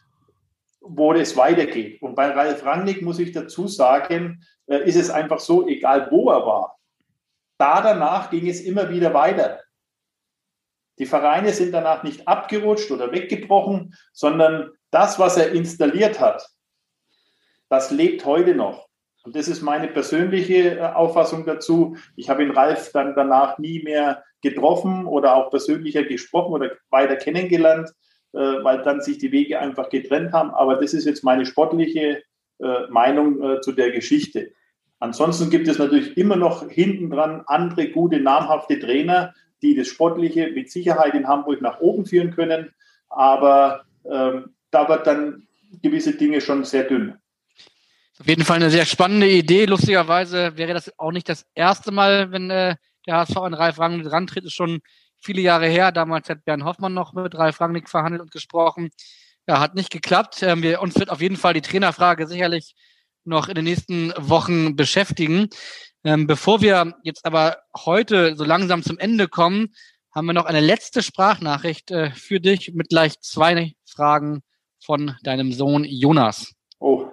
wo es weitergeht. Und bei Ralf Rangnick muss ich dazu sagen, äh, ist es einfach so, egal wo er war, da danach ging es immer wieder weiter. Die Vereine sind danach nicht abgerutscht oder weggebrochen, sondern das, was er installiert hat, das lebt heute noch. Und das ist meine persönliche äh, Auffassung dazu. Ich habe ihn Ralf dann danach nie mehr getroffen oder auch persönlicher gesprochen oder weiter kennengelernt. Äh, weil dann sich die Wege einfach getrennt haben. Aber das ist jetzt meine sportliche äh, Meinung zu der Geschichte. Ansonsten gibt es natürlich immer noch hinten dran andere gute, namhafte Trainer, die das Sportliche mit Sicherheit in Hamburg nach oben führen können. Aber ähm, da wird dann gewisse Dinge schon sehr dünn. Auf jeden Fall eine sehr spannende Idee. Lustigerweise wäre das auch nicht das erste Mal, wenn äh, der HSV an Ralf Rang mit rantritt. Ist schon viele Jahre her. Damals hat Bernd Hoffmann noch mit Ralf Rangnick verhandelt und gesprochen. Ja, hat nicht geklappt. Ähm, wir, uns wird auf jeden Fall die Trainerfrage sicherlich noch in den nächsten Wochen beschäftigen. Ähm, bevor wir jetzt aber heute so langsam zum Ende kommen, haben wir noch eine letzte Sprachnachricht äh, für dich mit gleich zwei Fragen von deinem Sohn Jonas. Oh.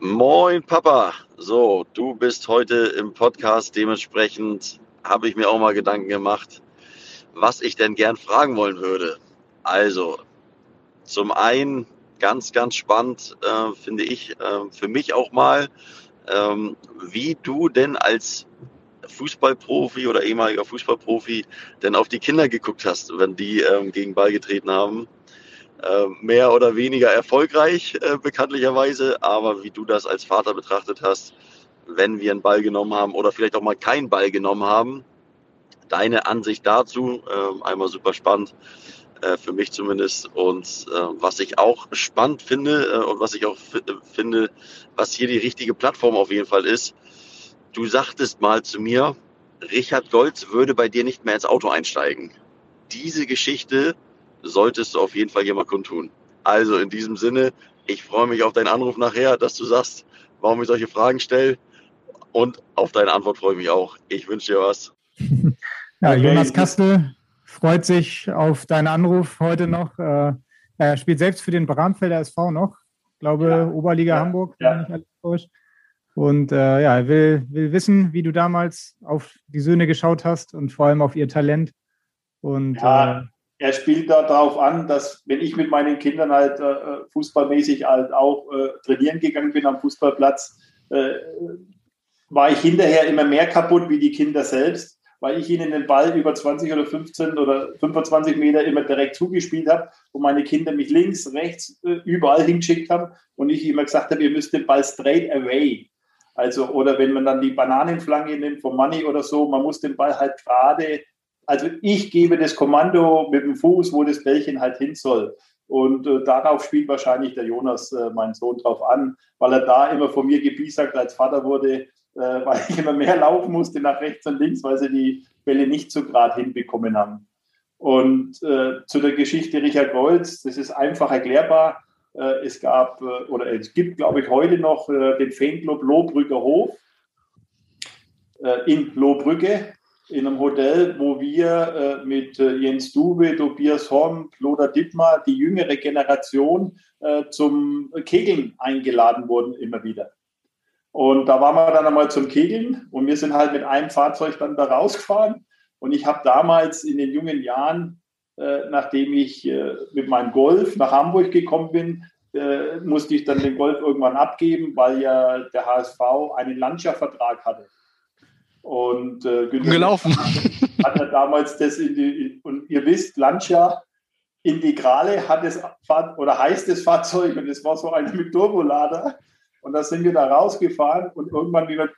Moin Papa. So, du bist heute im Podcast. Dementsprechend habe ich mir auch mal Gedanken gemacht, was ich denn gern fragen wollen würde. Also, zum einen ganz, ganz spannend äh, finde ich äh, für mich auch mal, ähm, wie du denn als Fußballprofi oder ehemaliger Fußballprofi denn auf die Kinder geguckt hast, wenn die ähm, gegen Ball getreten haben. Äh, mehr oder weniger erfolgreich, äh, bekanntlicherweise, aber wie du das als Vater betrachtet hast, wenn wir einen Ball genommen haben oder vielleicht auch mal keinen Ball genommen haben deine Ansicht dazu. Ähm, einmal super spannend, äh, für mich zumindest. Und äh, was ich auch spannend finde äh, und was ich auch finde, was hier die richtige Plattform auf jeden Fall ist, du sagtest mal zu mir, Richard Golz würde bei dir nicht mehr ins Auto einsteigen. Diese Geschichte solltest du auf jeden Fall hier mal kundtun. Also in diesem Sinne, ich freue mich auf deinen Anruf nachher, dass du sagst, warum ich solche Fragen stelle. Und auf deine Antwort freue ich mich auch. Ich wünsche dir was. Ja, Jonas Kastel freut sich auf deinen Anruf heute noch. Äh, er spielt selbst für den Bramfelder SV noch, glaube ja. Oberliga ja. Hamburg, ja. Und äh, ja, er will, will wissen, wie du damals auf die Söhne geschaut hast und vor allem auf ihr Talent. Und ja, äh, er spielt da darauf an, dass wenn ich mit meinen Kindern halt äh, fußballmäßig halt auch äh, trainieren gegangen bin am Fußballplatz, äh, war ich hinterher immer mehr kaputt wie die Kinder selbst. Weil ich ihnen den Ball über 20 oder 15 oder 25 Meter immer direkt zugespielt habe und meine Kinder mich links, rechts, äh, überall hingeschickt haben und ich immer gesagt habe, ihr müsst den Ball straight away. Also, oder wenn man dann die Bananenflanke nimmt vom Money oder so, man muss den Ball halt gerade, also ich gebe das Kommando mit dem Fuß, wo das Bällchen halt hin soll. Und äh, darauf spielt wahrscheinlich der Jonas, äh, mein Sohn, drauf an, weil er da immer von mir gebiesagt als Vater wurde, weil ich immer mehr laufen musste nach rechts und links, weil sie die Bälle nicht so gerade hinbekommen haben. Und äh, zu der Geschichte Richard Golds, das ist einfach erklärbar. Äh, es gab äh, oder es gibt, glaube ich, heute noch äh, den Fanclub Lohbrücker Hof äh, in Lohbrücke in einem Hotel, wo wir mit Jens Dube, Tobias Horn, Lothar Dittmar, die jüngere Generation zum Kegeln eingeladen wurden, immer wieder. Und da waren wir dann einmal zum Kegeln und wir sind halt mit einem Fahrzeug dann da rausgefahren. Und ich habe damals in den jungen Jahren, äh, nachdem ich äh, mit meinem Golf nach Hamburg gekommen bin, äh, musste ich dann den Golf irgendwann abgeben, weil ja der HSV einen Lancia-Vertrag hatte. Und äh, gelaufen hat er damals das in die, und ihr wisst, Lancia Integrale hat es oder heißt das Fahrzeug und das war so eine mit Turbolader. Und da sind wir da rausgefahren und irgendwann, wie wir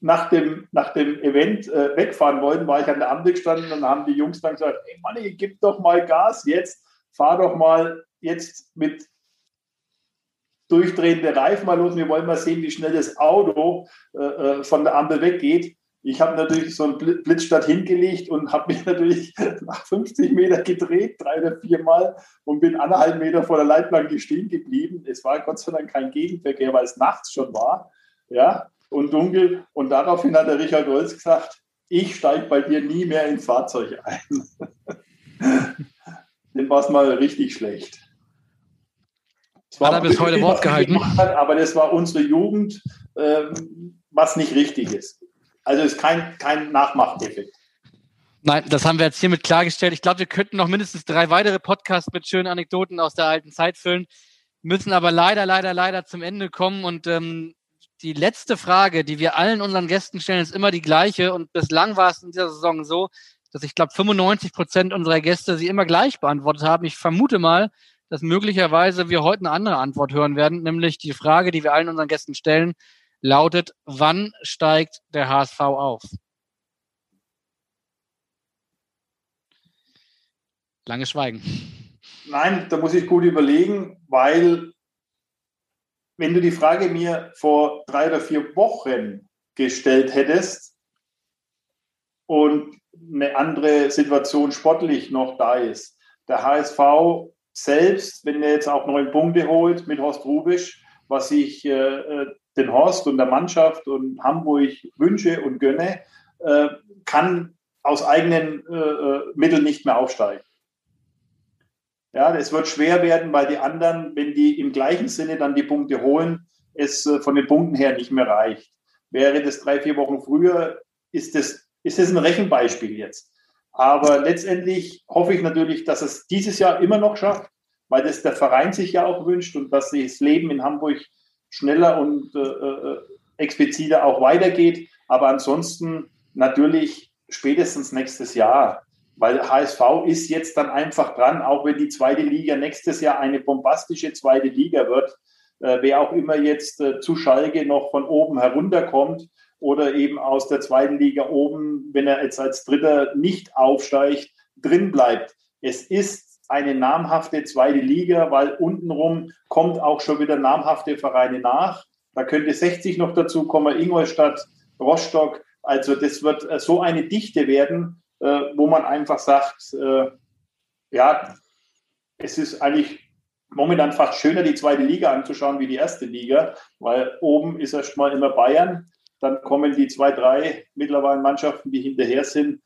nach dem, nach dem Event äh, wegfahren wollten, war ich an der Ampel gestanden und haben die Jungs dann gesagt, ey Mann, gib doch mal Gas jetzt, fahr doch mal jetzt mit durchdrehende Reifen mal los. Wir wollen mal sehen, wie schnell das Auto äh, äh von der Ampel weggeht. Ich habe natürlich so einen Blitzstart hingelegt und habe mich natürlich nach 50 Meter gedreht, drei oder vier Mal und bin anderthalb Meter vor der Leitplanke stehen geblieben. Es war Gott sei Dank kein Gegenverkehr, weil es nachts schon war ja, und dunkel. Und daraufhin hat der Richard Holz gesagt, ich steige bei dir nie mehr ins Fahrzeug ein. Dem war es mal richtig schlecht. Das hat er bis heute Wort gehalten. aber das war unsere Jugend, ähm, was nicht richtig ist. Also ist kein, kein Nachmacheffekt. Nein, das haben wir jetzt hiermit klargestellt. Ich glaube, wir könnten noch mindestens drei weitere Podcasts mit schönen Anekdoten aus der alten Zeit füllen, müssen aber leider, leider, leider zum Ende kommen. Und ähm, die letzte Frage, die wir allen unseren Gästen stellen, ist immer die gleiche. Und bislang war es in dieser Saison so, dass ich glaube, 95 Prozent unserer Gäste sie immer gleich beantwortet haben. Ich vermute mal, dass möglicherweise wir heute eine andere Antwort hören werden, nämlich die Frage, die wir allen unseren Gästen stellen lautet, wann steigt der HSV auf? Lange Schweigen. Nein, da muss ich gut überlegen, weil wenn du die Frage mir vor drei oder vier Wochen gestellt hättest und eine andere Situation sportlich noch da ist, der HSV selbst, wenn er jetzt auch neun Punkte holt mit Horst Rubisch, was ich äh, äh den Horst und der Mannschaft und Hamburg wünsche und gönne, äh, kann aus eigenen äh, äh, Mitteln nicht mehr aufsteigen. Ja, es wird schwer werden, weil die anderen, wenn die im gleichen Sinne dann die Punkte holen, es äh, von den Punkten her nicht mehr reicht. Wäre das drei, vier Wochen früher, ist das, ist das ein Rechenbeispiel jetzt. Aber letztendlich hoffe ich natürlich, dass es dieses Jahr immer noch schafft, weil das der Verein sich ja auch wünscht und dass das Leben in Hamburg schneller und äh, äh, expliziter auch weitergeht. Aber ansonsten natürlich spätestens nächstes Jahr, weil HSV ist jetzt dann einfach dran, auch wenn die zweite Liga nächstes Jahr eine bombastische zweite Liga wird. Äh, wer auch immer jetzt äh, zu Schalke noch von oben herunterkommt oder eben aus der zweiten Liga oben, wenn er jetzt als Dritter nicht aufsteigt, drin bleibt. Es ist eine namhafte zweite Liga, weil untenrum kommt auch schon wieder namhafte Vereine nach. Da könnte 60 noch dazu kommen, Ingolstadt, Rostock. Also das wird äh, so eine Dichte werden, äh, wo man einfach sagt, äh, ja, es ist eigentlich momentan fast schöner, die zweite Liga anzuschauen wie die erste Liga, weil oben ist erstmal immer Bayern, dann kommen die zwei, drei mittlerweile Mannschaften, die hinterher sind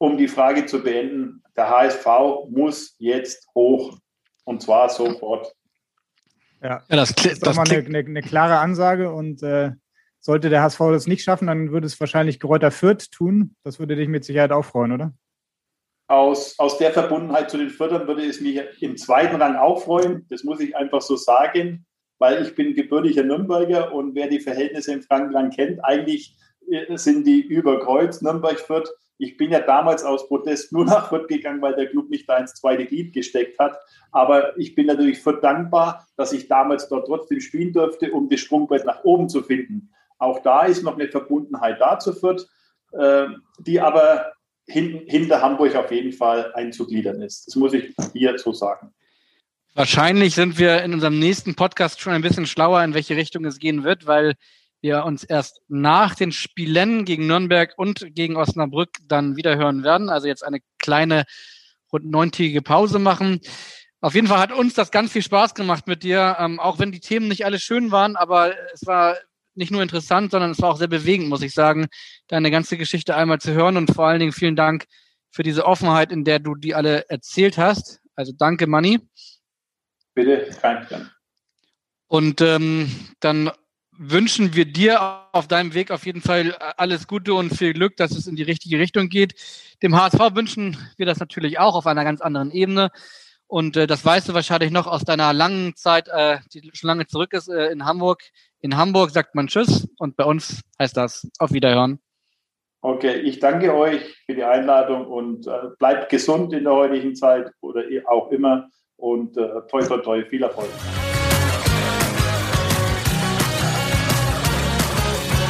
um die Frage zu beenden, der HSV muss jetzt hoch und zwar sofort. Ja, ja das, das ist doch mal eine, eine, eine, klare Ansage und äh, sollte der HSV das nicht schaffen, dann würde es wahrscheinlich Gräuter Fürth tun. Das würde dich mit Sicherheit auch freuen, oder? Aus, aus der Verbundenheit zu den Fürthern würde es mich im zweiten Rang auch freuen. Das muss ich einfach so sagen, weil ich bin gebürtiger Nürnberger und wer die Verhältnisse im Frankenland kennt, eigentlich sind die über Kreuz, Nürnberg-Fürth. Ich bin ja damals aus Protest nur nach Fürth gegangen, weil der Club nicht da ins zweite Glied gesteckt hat. Aber ich bin natürlich Fürth dankbar, dass ich damals dort trotzdem spielen durfte, um das Sprungbrett nach oben zu finden. Auch da ist noch eine Verbundenheit da zu Fürth, äh, die aber hinter Hamburg auf jeden Fall einzugliedern ist. Das muss ich hier so sagen. Wahrscheinlich sind wir in unserem nächsten Podcast schon ein bisschen schlauer, in welche Richtung es gehen wird, weil wir uns erst nach den Spielen gegen Nürnberg und gegen Osnabrück dann wieder hören werden. Also jetzt eine kleine rund neuntägige Pause machen. Auf jeden Fall hat uns das ganz viel Spaß gemacht mit dir, ähm, auch wenn die Themen nicht alle schön waren, aber es war nicht nur interessant, sondern es war auch sehr bewegend, muss ich sagen, deine ganze Geschichte einmal zu hören und vor allen Dingen vielen Dank für diese Offenheit, in der du die alle erzählt hast. Also danke, Manni. Bitte, kein Dank. Und ähm, dann wünschen wir dir auf deinem Weg auf jeden Fall alles Gute und viel Glück, dass es in die richtige Richtung geht. Dem HSV wünschen wir das natürlich auch auf einer ganz anderen Ebene. Und äh, das weißt du wahrscheinlich noch aus deiner langen Zeit, äh, die schon lange zurück ist, äh, in Hamburg. In Hamburg sagt man Tschüss und bei uns heißt das auf Wiederhören. Okay, ich danke euch für die Einladung und äh, bleibt gesund in der heutigen Zeit oder auch immer und äh, toi toi toi, viel Erfolg.